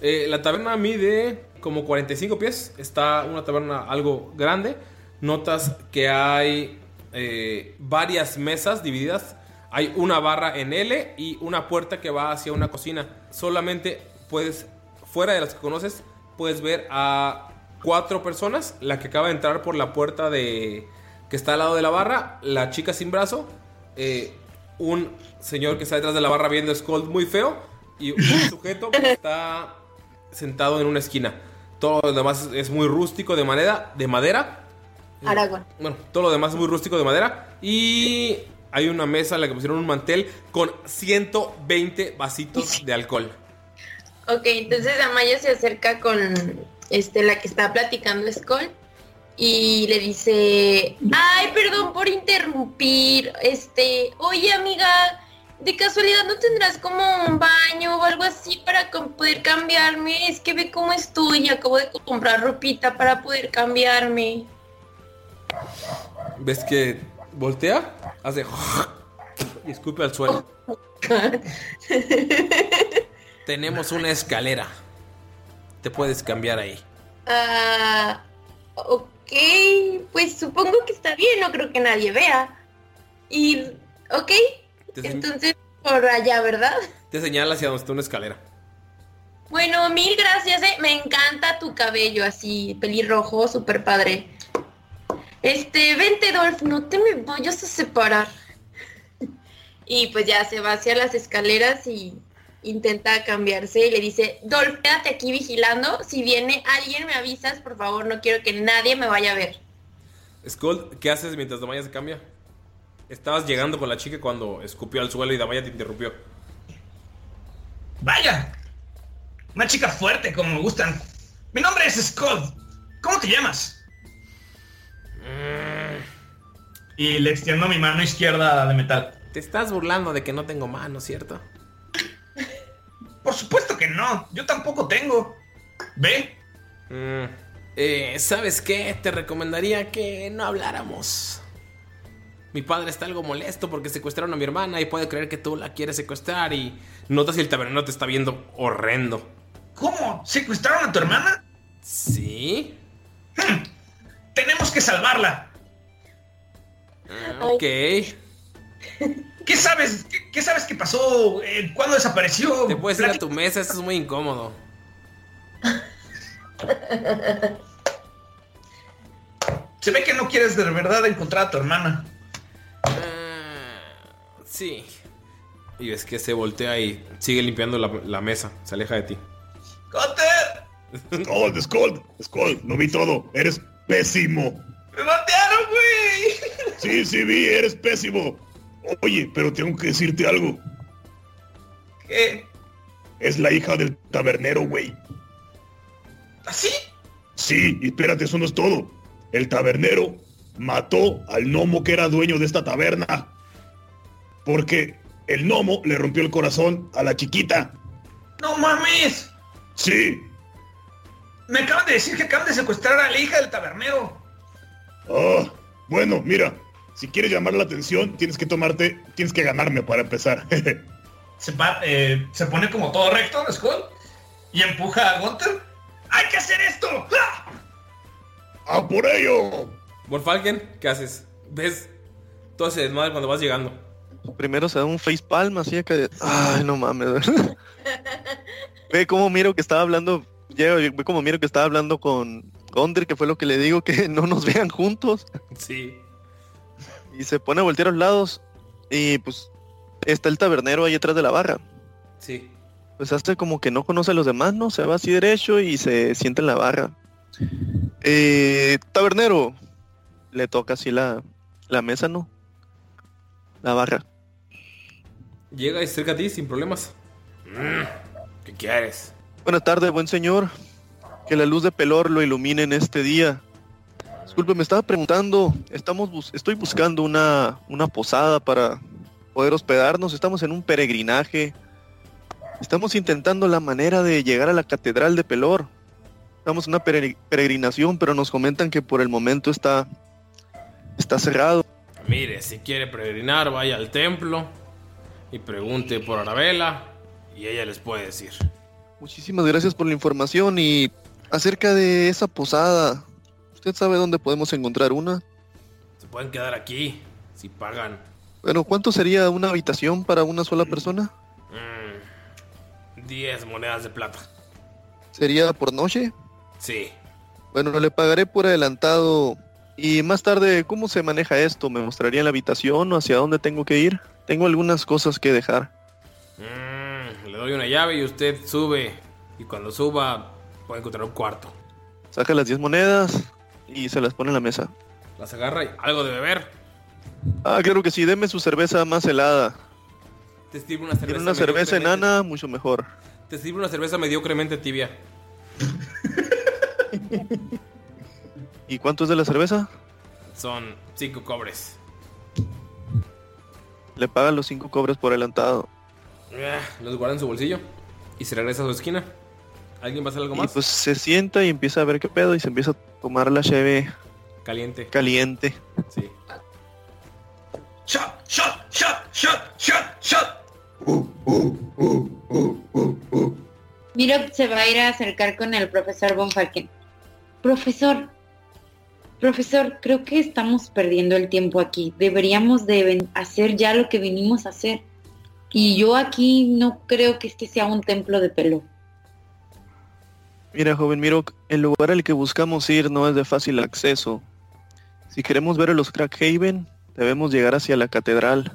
Eh, la taberna mide como 45 pies. Está una taberna algo grande. Notas que hay eh, varias mesas divididas. Hay una barra en L y una puerta que va hacia una cocina. Solamente puedes, fuera de las que conoces, puedes ver a cuatro personas. La que acaba de entrar por la puerta de que está al lado de la barra. La chica sin brazo. eh, un señor que está detrás de la barra viendo Skull muy feo. Y un sujeto que está sentado en una esquina. Todo lo demás es muy rústico de madera. De madera. Aragón. Bueno, todo lo demás es muy rústico de madera. Y hay una mesa en la que pusieron un mantel con 120 vasitos de alcohol. Ok, entonces Amaya se acerca con este la que está platicando Skull y le dice, ay, perdón por interrumpir, este, oye amiga, de casualidad no tendrás como un baño o algo así para poder cambiarme, es que ve cómo estoy, acabo de comprar ropita para poder cambiarme. ¿Ves que voltea? Hace... Y escupe al suelo. Tenemos una escalera. Te puedes cambiar ahí. Ah, ok, pues supongo que está bien, no creo que nadie vea. Y, ok, entonces por allá, ¿verdad? te señala hacia donde está una escalera. Bueno, mil gracias, eh. me encanta tu cabello así, pelirrojo, súper padre. Este, vente Dolph, no te me vayas a separar. Y pues ya se va hacia las escaleras y intenta cambiarse y le dice, Dolph, quédate aquí vigilando. Si viene alguien me avisas, por favor, no quiero que nadie me vaya a ver. Skull, ¿qué haces mientras Damaya se cambia? Estabas llegando con la chica cuando escupió al suelo y Damaya te interrumpió. Vaya. Una chica fuerte como me gustan. Mi nombre es Scott. ¿Cómo te llamas? Y le extiendo mi mano izquierda de metal. Te estás burlando de que no tengo mano, ¿cierto? Por supuesto que no. Yo tampoco tengo. ¿Ve? Mm, eh, ¿Sabes qué? Te recomendaría que no habláramos. Mi padre está algo molesto porque secuestraron a mi hermana y puede creer que tú la quieres secuestrar y notas si el tabernero te está viendo horrendo. ¿Cómo? ¿Secuestraron a tu hermana? ¿Sí? Hmm. Tenemos que salvarla. Ah, ok. ¿Qué sabes? ¿Qué, qué sabes que pasó? Eh, ¿Cuándo desapareció? Te puedes ir a tu mesa, esto es muy incómodo. Se ve que no quieres de verdad encontrar a tu hermana. Sí. Y ves que se voltea y sigue limpiando la, la mesa. Se aleja de ti. ¡Cotter! Skull, Skull, Skull, lo vi todo. Eres pésimo. ¡Me batearon, güey! Sí, sí, vi, eres pésimo. Oye, pero tengo que decirte algo. ¿Qué? Es la hija del tabernero, güey. ¿Así? Sí, y espérate, eso no es todo. El tabernero mató al gnomo que era dueño de esta taberna. Porque el gnomo le rompió el corazón a la chiquita. ¡No mames! Sí. Me acaban de decir que acaban de secuestrar a la hija del tabernero. Ah, bueno, mira, si quieres llamar la atención, tienes que tomarte, tienes que ganarme para empezar. Se, va- eh, se pone como todo recto, Skull, y empuja a Gunter. ¡Hay que hacer esto! ¡Ah! ¡A por ello! Wolfalken, ¿qué haces? ¿Ves todo ese desmadre cuando vas llegando? Primero se da un face palm así acá de... Ay, no mames. ve cómo miro que estaba hablando... Ve cómo miro que estaba hablando con Gondry, que fue lo que le digo, que no nos vean juntos. Sí. Y se pone a voltear a los lados. Y pues está el tabernero ahí atrás de la barra. Sí. Pues hace como que no conoce a los demás, ¿no? Se va así derecho y se sienta en la barra. Eh, tabernero. Le toca así la, la mesa, ¿no? La barra. Llega y se acerca a ti sin problemas. Mm, ¿Qué quieres? Buenas tardes, buen señor. Que la luz de Pelor lo ilumine en este día. Disculpe, me estaba preguntando, estamos bus- estoy buscando una, una posada para poder hospedarnos. Estamos en un peregrinaje. Estamos intentando la manera de llegar a la catedral de Pelor. Estamos en una pere- peregrinación, pero nos comentan que por el momento está, está cerrado. Mire, si quiere peregrinar, vaya al templo y pregunte por Arabella y ella les puede decir. Muchísimas gracias por la información y acerca de esa posada. ¿Usted sabe dónde podemos encontrar una? Se pueden quedar aquí si pagan Bueno, ¿cuánto sería una habitación para una sola persona? mm, 10 monedas de plata. ¿Sería por noche? Sí. Bueno, le pagaré por adelantado. Y más tarde, ¿cómo se maneja esto? ¿Me mostraría la habitación o hacia dónde tengo que ir? Tengo algunas cosas que dejar. Mm, le doy una llave y usted sube. Y cuando suba, puede encontrar un cuarto. Saca las 10 monedas y se las pone en la mesa. Las agarra y algo de beber. Ah, claro que sí, deme su cerveza más helada. Te sirve una cerveza. Tiene una cerveza enana, mucho mejor. Te sirve una cerveza mediocremente tibia. ¿Y cuánto es de la cerveza? Son 5 cobres. Le pagan los 5 cobres por adelantado. Ah, Los guarda en su bolsillo y se regresa a su esquina. ¿Alguien va a hacer algo Y más? pues se sienta y empieza a ver qué pedo y se empieza a tomar la cheve Caliente. caliente. Sí. ¡Shot! ¡Shot! ¡Shot! ¡Shot! ¡Shot! ¡Shot! Miro se va a ir a acercar con el profesor Von Falken. Profesor, profesor, creo que estamos perdiendo el tiempo aquí. Deberíamos de hacer ya lo que vinimos a hacer. Y yo aquí no creo que este sea un templo de pelo. Mira, joven Miro, el lugar al que buscamos ir no es de fácil acceso. Si queremos ver a los Crackhaven, debemos llegar hacia la catedral,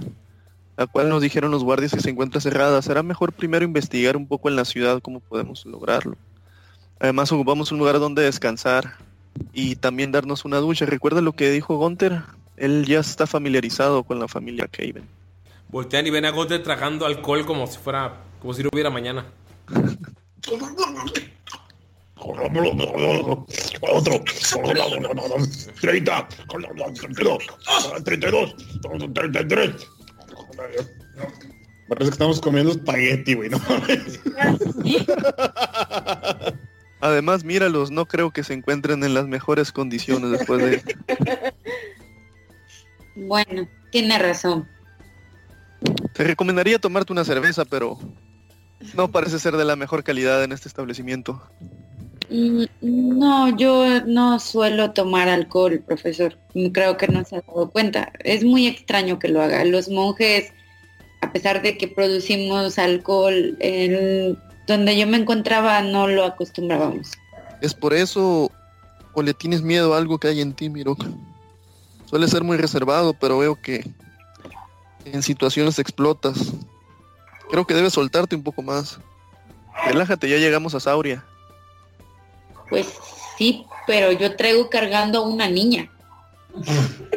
la cual nos dijeron los guardias que se encuentra cerrada. Será mejor primero investigar un poco en la ciudad cómo podemos lograrlo. Además ocupamos un lugar donde descansar y también darnos una ducha. ¿Recuerda lo que dijo Gunther? Él ya está familiarizado con la familia Craven. Voltean y ven a Gunter tragando alcohol como si fuera, como si no hubiera mañana. Otro. 30. 32. 32. 33. Parece que estamos comiendo espagueti, güey, ¿no? Además, míralos, no creo que se encuentren en las mejores condiciones después de... Bueno, tiene razón. Te recomendaría tomarte una cerveza, pero no parece ser de la mejor calidad en este establecimiento. Mm, No, yo no suelo tomar alcohol, profesor. Creo que no se ha dado cuenta. Es muy extraño que lo haga. Los monjes, a pesar de que producimos alcohol, donde yo me encontraba no lo acostumbrábamos. ¿Es por eso o le tienes miedo a algo que hay en ti, Mirok? Suele ser muy reservado, pero veo que en situaciones explotas. Creo que debes soltarte un poco más. Relájate, ya llegamos a Sauria. Pues sí, pero yo traigo cargando a una niña.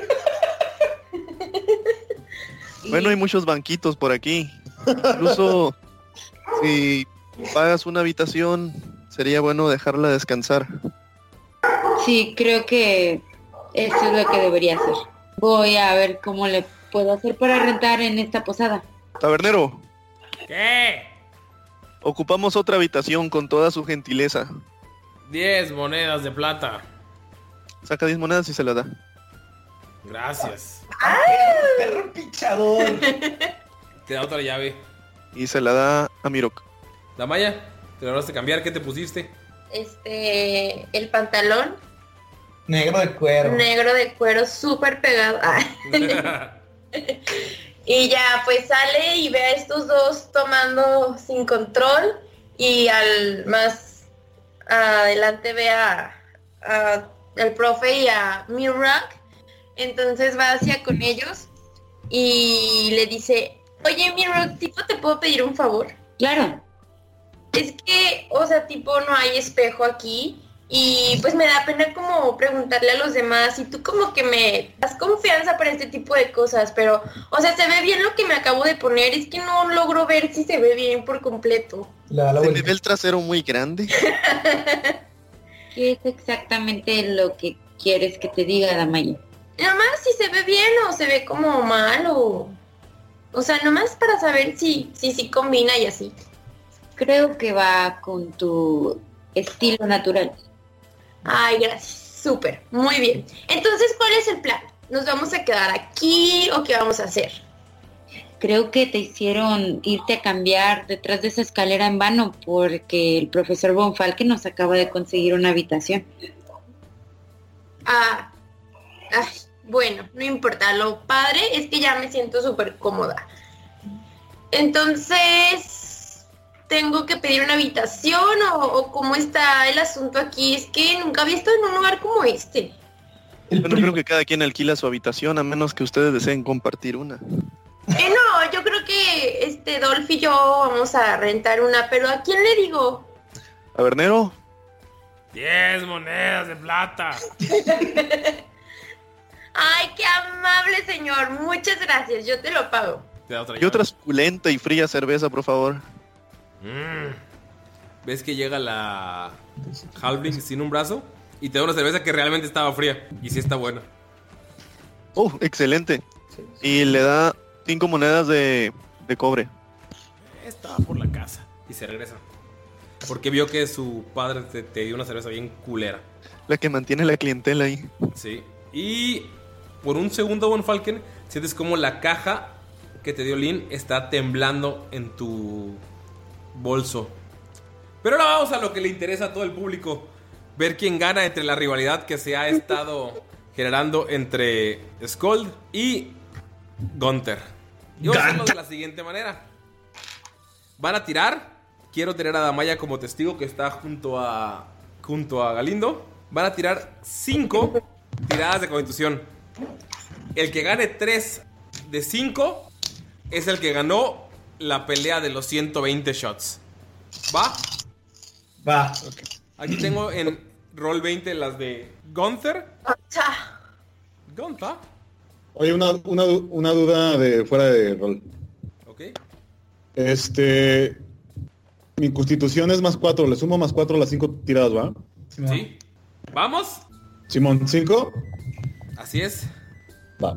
Bueno, hay muchos banquitos por aquí. Incluso si pagas una habitación, sería bueno dejarla descansar. Sí, creo que eso es lo que debería hacer. Voy a ver cómo le puedo hacer para rentar en esta posada. Tabernero, ¿Qué? ocupamos otra habitación con toda su gentileza. 10 monedas de plata. Saca 10 monedas y se la da. Gracias. Perro pichador. Te da otra llave. Y se la da a Mirok. Damaya, te lograste cambiar. ¿Qué te pusiste? Este, el pantalón Negro de cuero. negro de cuero súper pegado. Ah. y ya, pues sale y ve a estos dos tomando sin control y al más adelante ve a, a el profe y a Mirak. Entonces va hacia con ellos y le dice, oye Mirak, tipo, ¿te puedo pedir un favor? Claro. Es que, o sea, tipo, no hay espejo aquí y pues me da pena como preguntarle a los demás y tú como que me das confianza para este tipo de cosas, pero, o sea, se ve bien lo que me acabo de poner, es que no logro ver si se ve bien por completo. Se me ve el trasero muy grande. ¿Qué es exactamente lo que quieres que te diga, Damaya? Nomás si se ve bien o se ve como mal o... O sea, nomás para saber si, si, si combina y así. Creo que va con tu estilo natural. Ay, gracias. Súper. Muy bien. Entonces, ¿cuál es el plan? ¿Nos vamos a quedar aquí o qué vamos a hacer? Creo que te hicieron irte a cambiar detrás de esa escalera en vano porque el profesor Von Falken nos acaba de conseguir una habitación. Ah, ay, bueno, no importa. Lo padre es que ya me siento súper cómoda. Entonces, ¿tengo que pedir una habitación o, o cómo está el asunto aquí? Es que nunca había estado en un lugar como este. Bueno, creo que cada quien alquila su habitación a menos que ustedes deseen compartir una. Eh, no, yo creo que este Dolph y yo vamos a rentar una, pero ¿a quién le digo? Tabernero, 10 monedas de plata. Ay, qué amable señor. Muchas gracias. Yo te lo pago. Te da otra y otra suculenta y fría cerveza, por favor. Mm. ¿Ves que llega la Halving sin un brazo? Y te da una cerveza que realmente estaba fría. Y sí está buena. Oh, excelente. Y le da cinco monedas de, de cobre. Estaba por la casa. Y se regresa. Porque vio que su padre te, te dio una cerveza bien culera. La que mantiene la clientela ahí. Sí. Y por un segundo, Von Falken, sientes como la caja que te dio Lynn está temblando en tu bolso. Pero ahora vamos a lo que le interesa a todo el público. Ver quién gana entre la rivalidad que se ha estado generando entre Skold y Gunther. Y vamos a hacerlo de la siguiente manera. Van a tirar. Quiero tener a Damaya como testigo que está junto a, junto a Galindo. Van a tirar cinco tiradas de constitución. El que gane 3 de 5 es el que ganó la pelea de los 120 shots. ¿Va? Va. Aquí tengo en roll 20 las de Gunther. Gunther. Oye, una, una, una duda de fuera de rol. Ok. Este. Mi constitución es más 4, le sumo más 4 a las 5 tiradas, ¿va? Sí. ¿Vamos? Simón, 5. Así es. Va.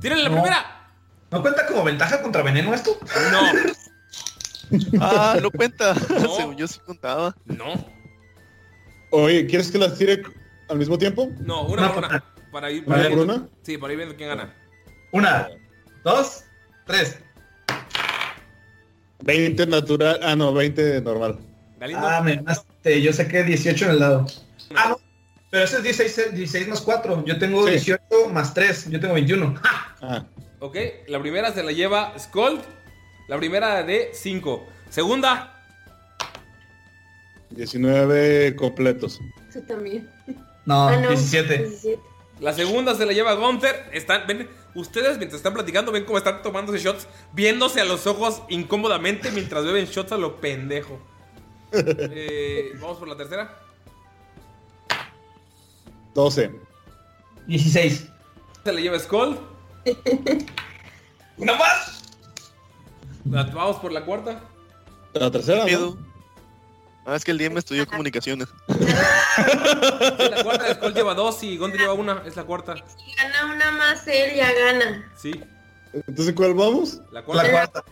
¡Tírenle la No. primera! ¿No cuenta como ventaja contra veneno esto? No. Ah, no cuenta. No. Según yo sí contaba. No. Oye, ¿quieres que las tire al mismo tiempo? No, una Una por por una. Para ir, ¿Una para ir- por una? Sí, para ir viendo quién gana. Una, dos, tres. 20 natural. Ah, no, 20 normal. Galindo. Ah, me ganaste. Yo saqué 18 en el lado. Ah, no. Pero ese es 16, 16 más 4. Yo tengo Sí. 18 más 3. Yo tengo 21. ¡Ja! Ah, Ok, la primera se la lleva Skull. La primera de 5. Segunda, 19 completos. Tú también. No, Ah, no. 17. 17. La segunda se la lleva Gunther. Están, ven, ustedes mientras están platicando ven cómo están tomándose shots, viéndose a los ojos incómodamente mientras beben shots a lo pendejo. Eh, Vamos por la tercera. 12. 16. Se la lleva Skull. ¡Una más! La- Vamos por la cuarta. La tercera, Miedo. ¿no? Ah, es que el DM estudió comunicaciones. La cuarta, Skull lleva dos y Gunther lleva una. Es la cuarta. Si gana una más, él ya gana. Sí, Entonces, ¿cuál vamos? la La cuarta. cuarta.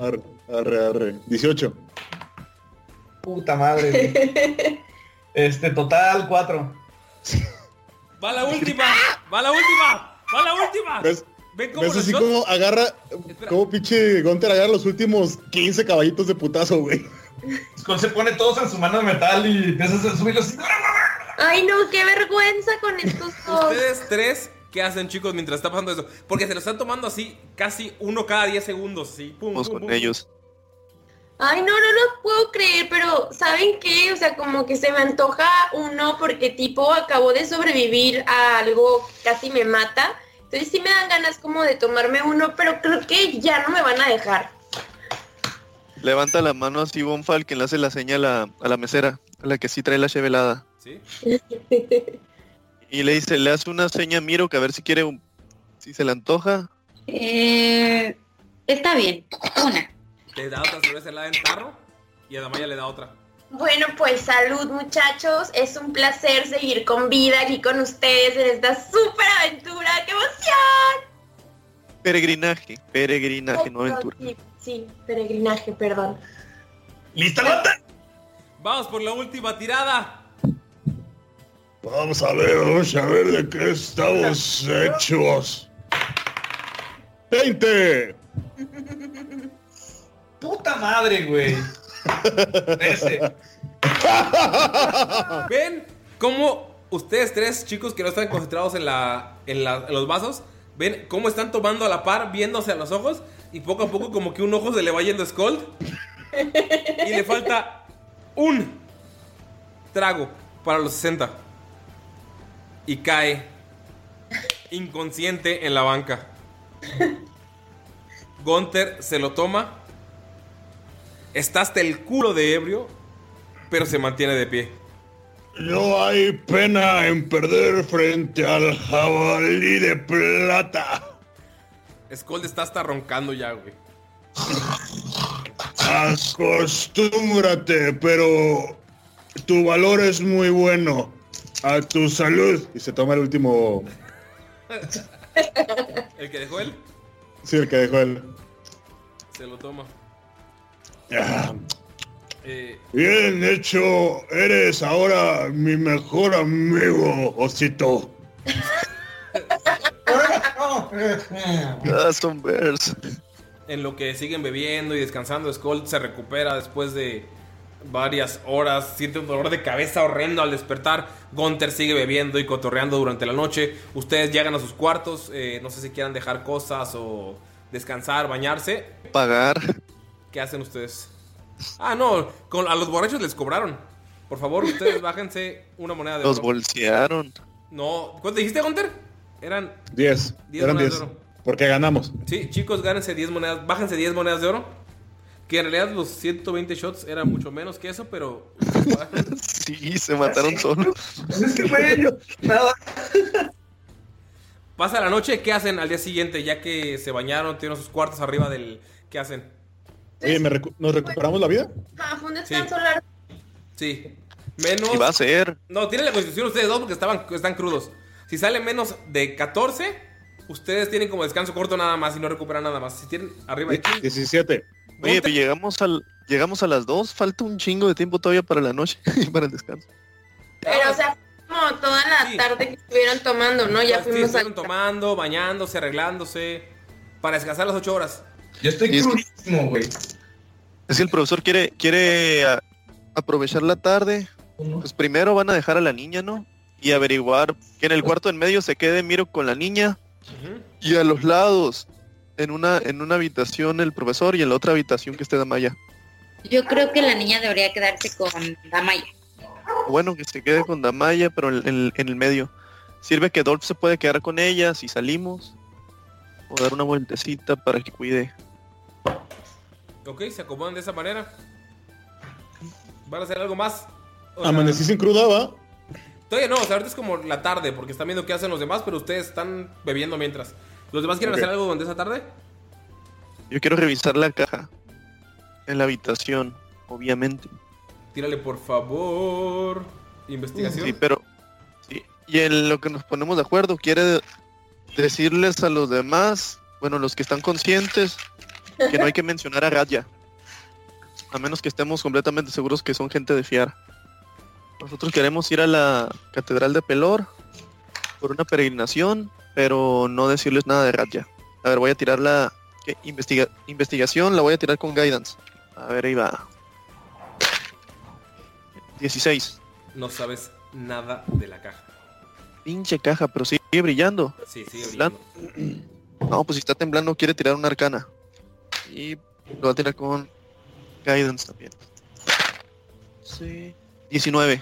Arre, arre, arre. 18. Puta madre. güey. Este, total 4. Va la última. Va la última. Va la última. ¿Ves? Ven cómo ¿Ves así como agarra, Espera. como pinche Gunter agarra los últimos 15 caballitos de putazo, güey? Skull se pone todos en su mano de metal y empiezas a subirlos. así. Ay, no, qué vergüenza con estos dos. Ustedes tres, ¿qué hacen, chicos, mientras está pasando eso? Porque se lo están tomando así, casi uno cada 10 segundos. Sí, pum, Vamos pum, con pum, ellos. Ay, no, no lo puedo creer, pero ¿saben qué? O sea, como que se me antoja uno porque tipo acabó de sobrevivir a algo que casi me mata. Entonces sí me dan ganas como de tomarme uno, pero creo que ya no me van a dejar. Levanta la mano así Von Falken, le hace la seña a la, a la mesera, a la que sí trae la chevelada. ¿Sí? Y le dice, le hace una seña a Miro que a ver si quiere un... Si se le antoja. Eh, está bien. Una. Te da otra cerveza helada en tarro y a Damaya le da otra. Bueno, pues salud muchachos. Es un placer seguir con vida aquí con ustedes en esta super aventura. ¡Qué emoción! Peregrinaje, peregrinaje, no aventura. Sí, peregrinaje, perdón. ¿Lista, Lota? Vamos por la última tirada. Vamos a ver, vamos a ver de qué estamos hechos. 20. Puta madre, güey. 13. ¿Ven cómo ustedes tres, chicos que no están concentrados en, la, en, la- en los vasos, ven cómo están tomando a la par, viéndose a los ojos y poco a poco como que un ojo se le va yendo a Skull y le falta un trago para los 60 y cae inconsciente en la banca. Gunther se lo toma, está hasta el culo de ebrio, pero se mantiene de pie. No hay pena en perder frente al jabalí de plata. Skull está hasta roncando ya, güey. Acostúmbrate, pero tu valor es muy bueno. A tu salud. Y se toma el último. El que dejó él, Sí, el que dejó él. se lo toma. Ah, Eh, Bien hecho. Eres ahora mi mejor amigo, osito. Ah, son bears. en lo que siguen bebiendo y descansando, Skull se recupera después de varias horas. Siente un dolor de cabeza horrendo al despertar. Gunther sigue bebiendo y cotorreando durante la noche. Ustedes llegan a sus cuartos. eh, no sé si quieran dejar cosas o descansar, bañarse. Pagar. ¿Qué hacen ustedes? Ah, no, con- a los borrachos les cobraron. Por favor, ustedes bájense una moneda de Los oro. bolsearon. No, ¿cuánto dijiste, Gunter? Eran 10. 10 Eran monedas 10. de oro. Porque ganamos. Sí, chicos, gánense 10 monedas, bájense 10 monedas de oro. Que en realidad los 120 shots eran mucho menos que eso, pero... Sí, se mataron solos. Es que, güey, yo- nada. Pasa la noche, ¿qué hacen al día siguiente? Ya que se bañaron, tienen sus cuartos arriba del... ¿Qué hacen? Oye, ¿me recu- ¿nos recuperamos la vida? Ah, fue un descanso largo. Sí. Menos... Y va a ser. No, tienen la constitución ustedes dos porque estaban, están crudos. Si sale menos de 14, ustedes tienen como descanso corto nada más y no recuperan nada más. Si tienen arriba de 15... 17. Oye, pero llegamos al llegamos a las 2, falta un chingo de tiempo todavía para la noche y para el descanso. Pero, o sea, fue como toda la tarde que estuvieron tomando, ¿no? Ya Sí, fuimos a... estuvieron tomando, bañándose, arreglándose. Para descansar las 8 horas. Yo estoy es crudísimo, güey. Es que el profesor quiere quiere a- aprovechar la tarde. Pues primero van a dejar a la niña, ¿no? Y averiguar que en el cuarto en medio se quede Miro con la niña y a los lados en una en una habitación el profesor y en la otra habitación que esté Damaya. Yo creo que la niña debería quedarse con Damaya. Bueno, que se quede con Damaya, pero en, en- en el medio. Sirve que Dolph se puede quedar con ella si salimos. O dar una vueltecita para que cuide. Ok, se acomodan de esa manera. ¿Van a hacer algo más? O sea, Amanecí sin cruda, ¿va? Todavía no, o sea, ahorita es como la tarde, porque están viendo qué hacen los demás, pero ustedes están bebiendo mientras. ¿Los demás quieren hacer algo durante esa tarde? Yo quiero revisar la caja. En la habitación, obviamente. Tírale, por favor. Investigación. Sí, pero... sí, Y en lo que nos ponemos de acuerdo, quiere de- decirles a los demás, bueno, los que están conscientes, que no hay que mencionar a Radya. A menos que estemos completamente seguros que son gente de fiar. Nosotros queremos ir a la Catedral de Pelor por una peregrinación, pero no decirles nada de Radya. A ver, voy a tirar la ¿qué? Investiga- investigación, la voy a tirar con guidance. A ver, ahí va. 16. No sabes nada de la caja. Pinche caja, pero sigue brillando. Sí, sigue Temblando. No, pues si está temblando quiere tirar una arcana. Y lo va a tirar con guidance también. Sí. 19.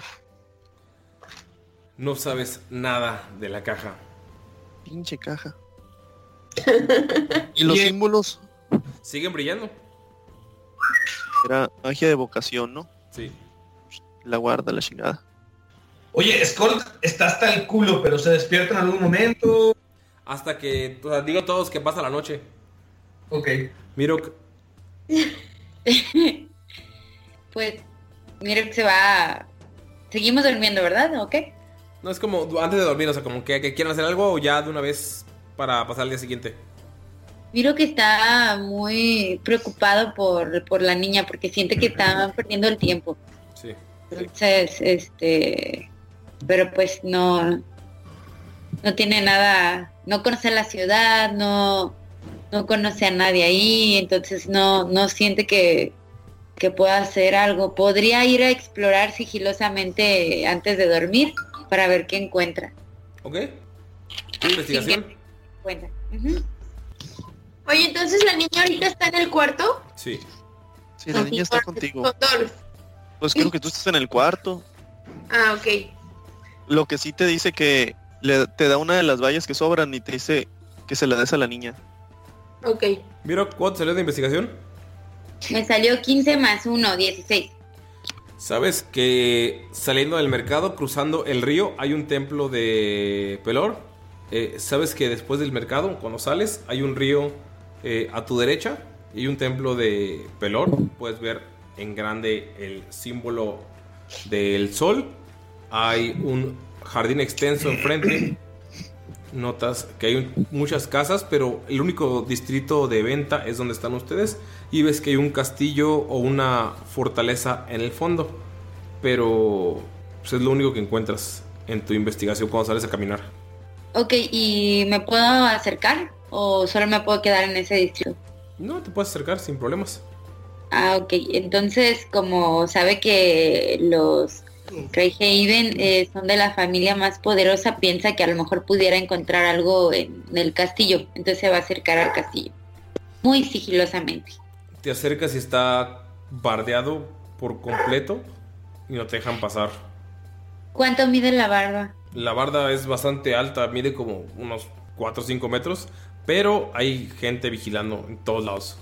No sabes nada de la caja. Pinche caja. y los símbolos. Siguen brillando. Era magia de vocación, ¿no? Sí. La guarda, la chingada. Oye, Skull está hasta el culo, pero se despierta en algún momento. Hasta que, o sea, digo a todos que pasa la noche. Ok. Miro, Pues, mira que se va... Seguimos durmiendo, ¿verdad? ¿Ok? no es como antes de dormir, o sea, como que, que quieren hacer algo o ya de una vez para pasar al día siguiente. Miro que está muy preocupado por, por la niña porque siente que está perdiendo el tiempo. Sí. Entonces, este, pero pues no, no tiene nada, no conoce la ciudad, no, no conoce a nadie ahí, entonces no, no siente que, que pueda hacer algo. Podría ir a explorar sigilosamente antes de dormir para ver qué encuentra. ¿Ok? Investigación. Ujú. Oye, entonces la niña ahorita está en el cuarto. Sí. Sí, la niña está contigo. Con. Pues creo que tú estás en el cuarto. Ah, ok. Lo que sí te dice que le, te da una de las vallas que sobran y te dice que se la des a la niña. Ok. Miro, ¿cuánto salió de investigación? Me salió 15 más 1, 16. ¿Sabes que saliendo del mercado, cruzando el río, hay un templo de Pelor? Eh, ¿Sabes que después del mercado, cuando sales, hay un río eh, a tu derecha y un templo de Pelor? Puedes ver en grande el símbolo del sol. Hay un jardín extenso enfrente. Notas que hay muchas casas, pero el único distrito de venta es donde están ustedes. Y ves que hay un castillo o una fortaleza en el fondo. Pero pues, es lo único que encuentras en tu investigación cuando sales a caminar. Ok, ¿y me puedo acercar o solo me puedo quedar en ese distrito? No, te puedes acercar sin problemas. Ah, ok. Entonces, como sabe que los Greyhaven eh, son de la familia más poderosa, piensa que a lo mejor pudiera encontrar algo en el castillo. Entonces se va a acercar al castillo. Muy sigilosamente. Te acercas y está bardeado por completo y no te dejan pasar. ¿Cuánto mide la barba? La barda es bastante alta, mide como unos 4 o 5 metros, pero hay gente vigilando en todos lados.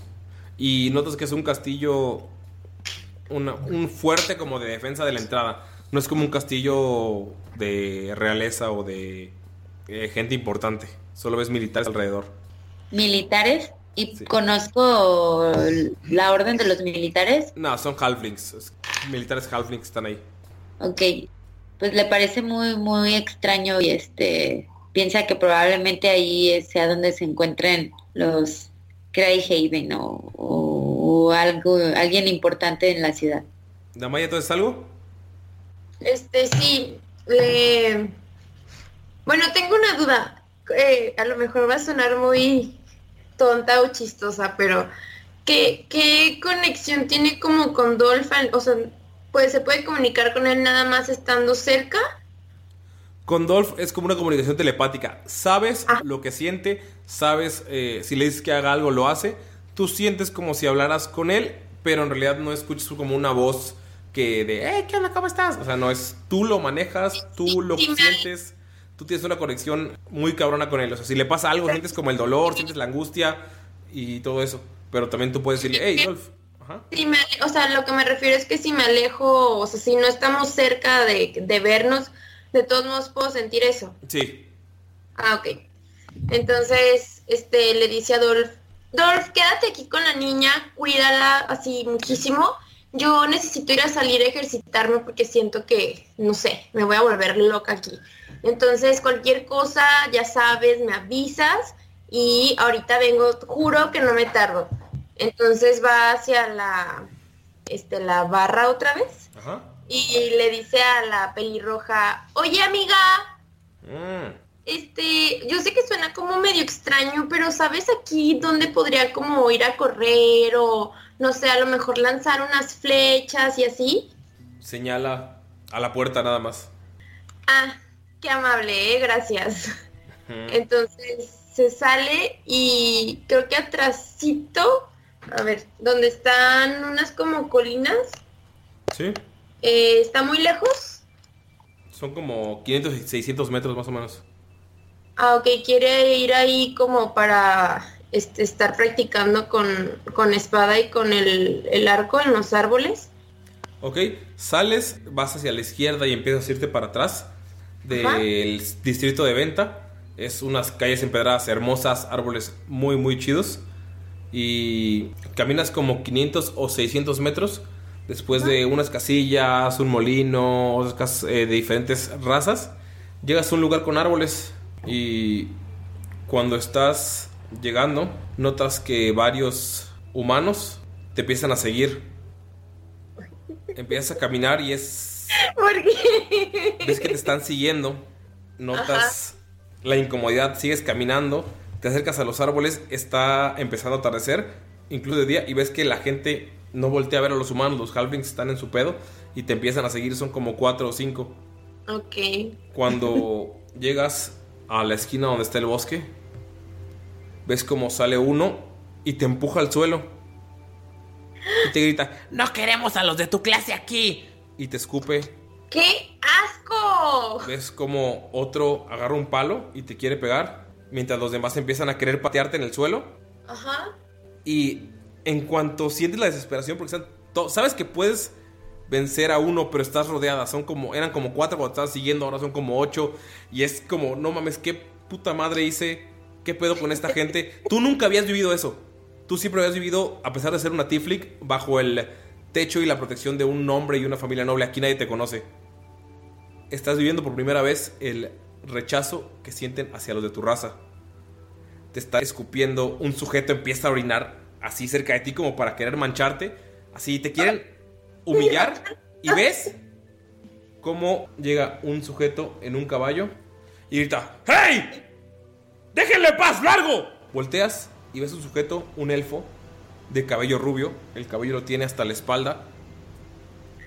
Y notas que es un castillo, una- un fuerte como de defensa de la entrada. No es como un castillo de realeza o de eh, gente importante. Solo ves militares alrededor. Militares. Y conozco la orden de los militares. No, son halflings. es- Militares halflings están ahí. Ok. Pues le parece muy, muy extraño y este piensa que probablemente ahí sea donde se encuentren los Cryhaven o, o, o algo, alguien importante en la ciudad. Damaya, ¿entonces algo? Este, sí, le... Bueno, tengo una duda. Eh, a lo mejor va a sonar muy tonta o chistosa, pero ¿qué, qué conexión tiene como con Dolphin? O sea, pues se puede comunicar con él nada más estando cerca. Con Dolph es como una comunicación telepática. Sabes lo que siente, sabes eh, si le dices que haga algo, lo hace. Tú sientes como si hablaras con él, pero en realidad no escuchas como una voz que de, eh, ¿qué onda? ¿Cómo estás? O sea, no es, tú lo manejas, tú lo sientes, tú tienes una conexión muy cabrona con él. O sea, si le pasa algo, sientes como el dolor, sientes la angustia y todo eso. Pero también tú puedes decirle, hey, Dolph. Si me, o sea, lo que me refiero es que si me alejo, o sea, si no estamos cerca de, de vernos, de todos modos puedo sentir eso. Sí. Ah, ok. Entonces, este, le dice a Dolph, Dolph, quédate aquí con la niña, cuídala así muchísimo. Yo necesito ir a salir a ejercitarme porque siento que, no sé, me voy a volver loca aquí. Entonces, cualquier cosa, ya sabes, me avisas y ahorita vengo, juro que no me tardo. Entonces va hacia la, este, la barra otra vez Ajá. y le dice a la pelirroja, oye amiga, Mm. este, yo sé que suena como medio extraño, pero ¿sabes aquí dónde podría como ir a correr o no sé, a lo mejor lanzar unas flechas y así? Señala a la puerta nada más. Ah, qué amable, ¿eh? gracias. Entonces se sale y creo que atrásito, a ver, donde están unas como colinas, Sí. eh, está muy lejos. Son como 500 y 600 metros más o menos. Ah, ok, quiere ir ahí como para este, estar practicando con, con espada y con el, el arco en los árboles. Ok, sales, vas hacia la izquierda y empiezas a irte para atrás del Ajá. distrito de venta. Es unas calles empedradas hermosas, árboles muy, muy chidos. Y caminas como 500 o 600 metros. Después de unas casillas, un molino, otras casas eh, de diferentes razas, llegas a un lugar con árboles. Y cuando estás llegando, notas que varios humanos te empiezan a seguir. Empiezas a caminar y es ¿Por qué? ves que te están siguiendo, notas la incomodidad, sigues caminando, te acercas a los árboles, está empezando a atardecer, incluso de día, y ves que la gente no voltea a ver a los humanos, los halflings están en su pedo y te empiezan a seguir, son como cuatro o cinco. Ok. Cuando llegas a la esquina donde está el bosque, ves como sale uno y te empuja al suelo. Y te grita, no queremos a los de tu clase aquí. Y te escupe ¡Qué asco! Ves como otro agarra un palo y te quiere pegar, mientras los demás empiezan a querer patearte en el suelo. Ajá. Y en cuanto sientes la desesperación, porque están sabes que puedes vencer a uno, pero estás rodeada. Son como, eran como cuatro cuando estabas siguiendo, ahora son como ocho. Y es como, no mames, qué puta madre hice, qué pedo con esta gente. Tú nunca habías vivido eso. Tú siempre habías vivido, a pesar de ser una Tiflic, bajo el techo y la protección de un hombre y una familia noble. Aquí nadie te conoce. Estás viviendo por primera vez el rechazo que sienten hacia los de tu raza. Te está escupiendo, un sujeto empieza a orinar así cerca de ti como para querer mancharte. Así te quieren humillar. Y ves cómo llega un sujeto en un caballo y grita: ¡Hey! ¡Déjenle paz, largo! Volteas y ves un sujeto, un elfo, de cabello rubio. El cabello lo tiene hasta la espalda.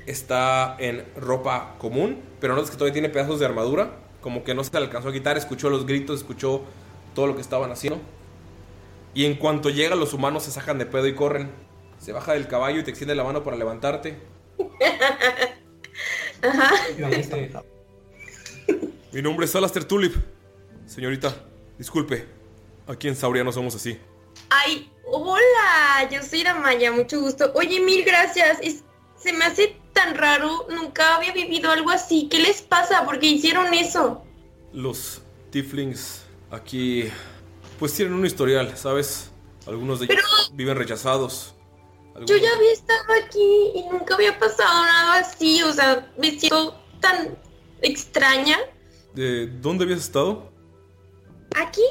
Está en ropa común, pero notas que todavía tiene pedazos de armadura. Como que no se le alcanzó a quitar. Escuchó los gritos, escuchó todo lo que estaban haciendo. Y en cuanto llega, los humanos se sacan de pedo y corren. Se baja del caballo y te extiende la mano para levantarte. Ajá. Mi nombre es Alastair Tulip. Señorita, disculpe. Aquí en Sauria no somos así. Ay, hola, yo soy Damaya, mucho gusto. Oye, mil gracias. Es- se me hace tan raro, nunca había vivido algo así. ¿Qué les pasa? ¿Por qué hicieron eso? Los Tieflings aquí pues tienen un historial, ¿sabes? Algunos de ellos viven rechazados. Yo ya había estado aquí y nunca había pasado nada así. O sea, me siento tan extraña. ¿De dónde habías estado? ¿Aquí?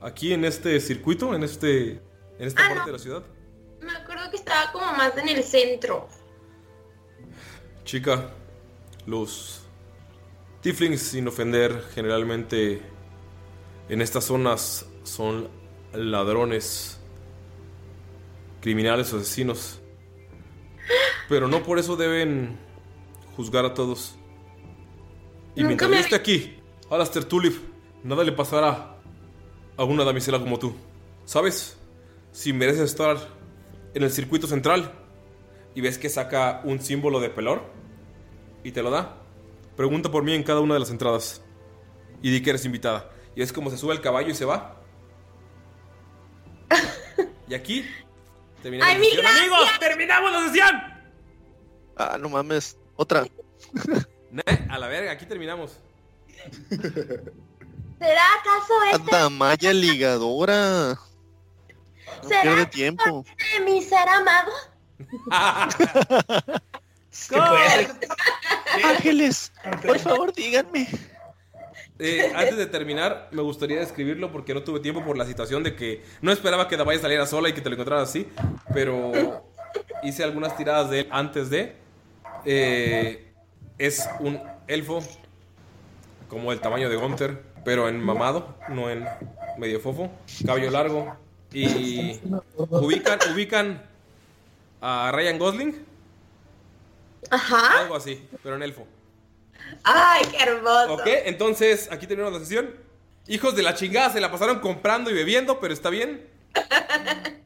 Aquí en este circuito, en este en esta Ah, parte no. de la ciudad. Me acuerdo que estaba como más en el centro. Chica, los Tieflings sin ofender generalmente en estas zonas son ladrones, criminales o asesinos. Pero no por eso deben juzgar a todos. Y Nunca mientras me yo esté aquí, Alastair Tulip, nada le pasará a una damisela como tú. ¿Sabes? Si mereces estar en el circuito central y ves que saca un símbolo de pelor y te lo da, pregunta por mí en cada una de las entradas y di que eres invitada. Y es como se sube el caballo y se va. Y aquí terminamos ¡Ay, la sesión. gracias! ¡Amigos! ¡Terminamos la sesión! Ah, no mames. Otra. A la verga, aquí terminamos. ¿Será acaso este Damaya ligadora. No ¿Será pierde tiempo. de mi ser amado? Ángeles, por favor, díganme. Eh, antes de terminar, me gustaría describirlo porque no tuve tiempo por la situación de que no esperaba que Damaya saliera sola y que te lo encontraras así, pero hice algunas tiradas de él antes de. Eh, es un elfo como el tamaño de Gunther, pero en mamado, no en medio fofo, cabello largo y ubican ubican a Ryan Gosling, Ajá. algo así, pero en elfo. Ay, qué hermoso. Ok, entonces aquí terminamos la sesión. Hijos de la chingada se la pasaron comprando y bebiendo, pero está bien.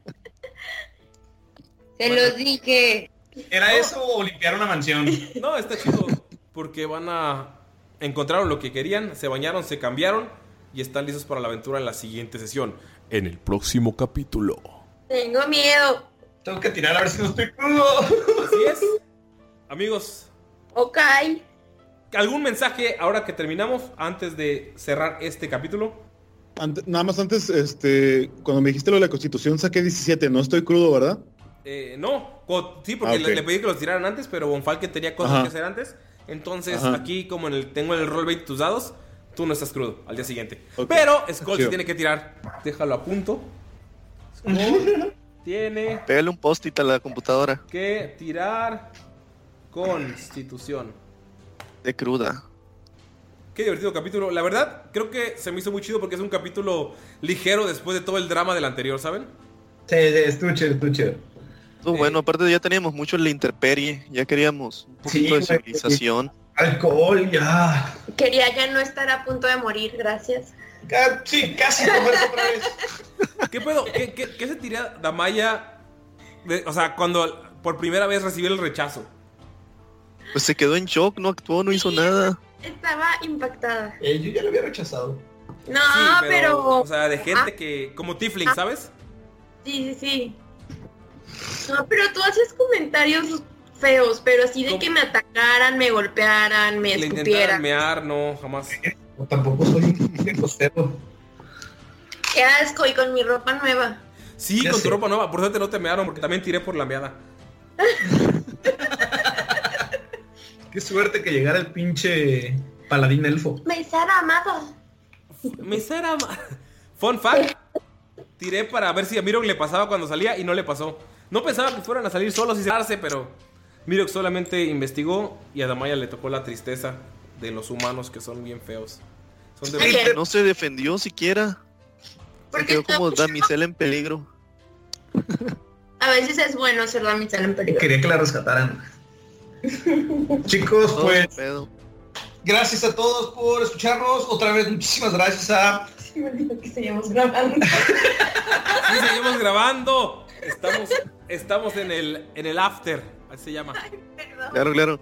Se los dije. ¿Era eso o limpiar una mansión? No, está chido. Porque van a. Encontraron lo que querían, se bañaron, se cambiaron y están listos para la aventura en la siguiente sesión. En el próximo capítulo. Tengo miedo. Tengo que tirar a ver si no estoy crudo. Así es. Amigos, Ok. ¿algún mensaje ahora que terminamos antes de cerrar este capítulo? Ante- nada más antes, este, cuando me dijiste lo de la constitución saqué 17, no estoy crudo, ¿verdad? Eh, no, sí, porque Ah, le, le pedí que los tiraran antes, pero Bonfalken tenía cosas Ajá. que hacer antes. Entonces, Ajá. aquí, como en el, tengo en el roll 20 tus dados, tú no estás crudo al día siguiente. Pero Skull sí Chido. tiene que tirar. Déjalo a punto. Skull tiene Pégale un post-it a la computadora. que tirar Constitución. De cruda. Qué divertido capítulo. La verdad, creo que se me hizo muy chido porque es un capítulo ligero después de todo el drama del anterior, ¿saben? Sí, chido, estuvo chido. Estuvo bueno, aparte ya teníamos mucho en la intemperie, ya queríamos un poquito Sí, de civilización. Alcohol, ya. Quería ya no estar a punto de morir, gracias. Ca- Sí, casi te mueres otra vez. ¿Qué pedo? ¿Qué, qué, qué Damaya? de- o sea, cuando por primera vez recibió el rechazo. Pues se quedó en shock, no actuó, no hizo nada. Estaba impactada. Eh, yo ya lo había rechazado. No, Sí, pero... O sea, de gente Ah. que. Como Tifling, ¿sabes? Sí, sí, sí. No, pero tú haces comentarios feos, pero así de que me atacaran, me golpearan, me Le escupieran. mear, no, jamás. O tampoco soy un costero. Qué asco, y con mi ropa nueva. Sí, Ya con sé. tu ropa nueva. Por suerte no te mearon, porque también tiré por la meada. Qué suerte que llegara el pinche paladín elfo. Me será amado. Mesera. ma- Fun fact. Tiré para ver si a Mirok le pasaba cuando salía y no le pasó. No pensaba que fueran a salir solos y cerrarse, pero Mirok solamente investigó y a Damaya le tocó la tristeza de los humanos que son bien feos. Son de No se defendió siquiera. Se quedó como damisela en peligro. A veces es bueno ser damisela en peligro. Quería que la rescataran. Chicos, Todo pues gracias a todos por escucharnos. Otra vez muchísimas gracias a Sí, me dijo que seguimos grabando. Sí, seguimos grabando. Estamos, estamos en el en el after, así se llama. Claro, claro.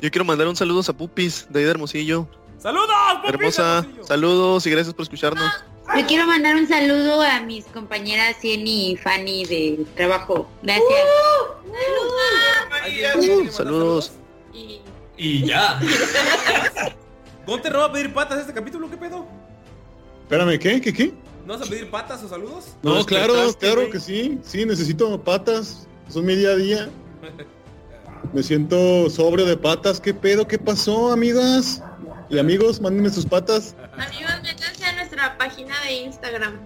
Yo quiero mandar un saludo a Pupis, de ahí de Hermosillo. ¡Saludos! Hermosa, saludos y gracias por escucharnos. Yo quiero mandar un saludo a mis compañeras Jenny y Fanny de trabajo. Gracias. Uh, saludos. Y ya. ¿Gunter no va a pedir patas este capítulo? ¿Qué pedo? Espérame, ¿qué? ¿Qué? ¿Qué? ¿No vas a pedir patas o saludos? No, claro, claro que sí. Sí, necesito patas. Son mi día a día. Me siento sobrio de patas. ¿Qué pedo? ¿Qué pasó, amigas? Y amigos, mándenme sus patas. Amigos, métanse a nuestra página de Instagram.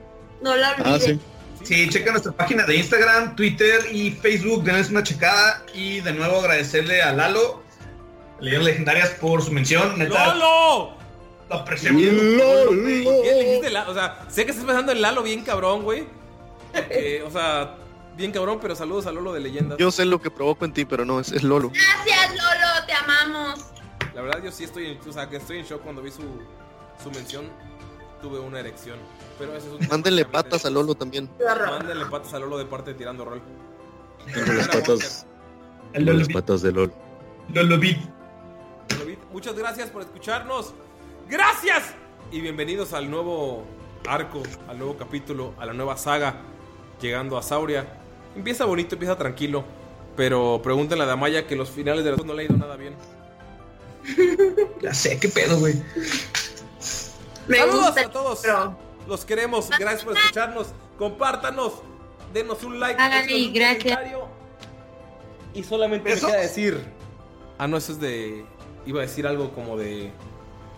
No la olviden. Ah, sí. Sí, checa nuestra página de Instagram, Twitter y Facebook, denles una checada y de nuevo agradecerle a Lalo, Leyendas Legendarias por su mención, neta, ¡Lolo! lo apreciamos. ¿Quién le dijiste Lalo? O sea, sé que estás pensando en Lalo bien cabrón, güey. Porque, o sea, bien cabrón, pero saludos a Lolo de leyendas. Yo sé lo que provoco en ti, pero no, es, es Lolo. Gracias, Lolo, te amamos. La verdad, yo sí estoy en, o sea, que estoy en shock cuando vi su, su mención. Tuve una erección. Pero ese es un Mándenle patas a Lolo también. Mándenle patas a Lolo de parte de Tirando Rol. Tengo las patas. Tengo las Lolo patas de LOL. Lolo Beat. Muchas gracias por escucharnos. ¡Gracias! Y bienvenidos al nuevo arco, al nuevo capítulo, a la nueva saga, llegando a Sauria. Empieza bonito, empieza tranquilo. Pero pregúntenle a Damaya que los finales de los no le ha ido nada bien. Ya sé, qué pedo, güey. Me Saludos gusta a todos. Los queremos. Gracias por escucharnos. Compártanos. Denos un like. Un gracias. comentario. Y solamente me ¿Besos? queda decir. Ah, no, eso es de. Iba a decir algo como de.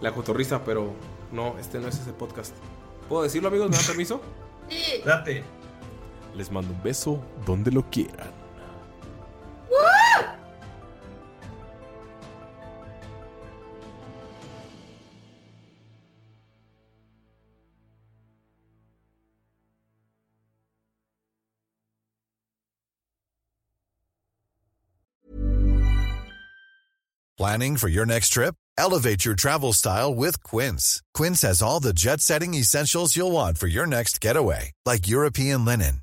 La cotorriza, pero no, este no es ese podcast. ¿Puedo decirlo, amigos? ¿Me dan permiso? Sí. Date. Les mando un beso donde lo quieran. Planning for your next trip? Elevate your travel style with Quince. Quince has all the jet setting essentials you'll want for your next getaway, like European linen,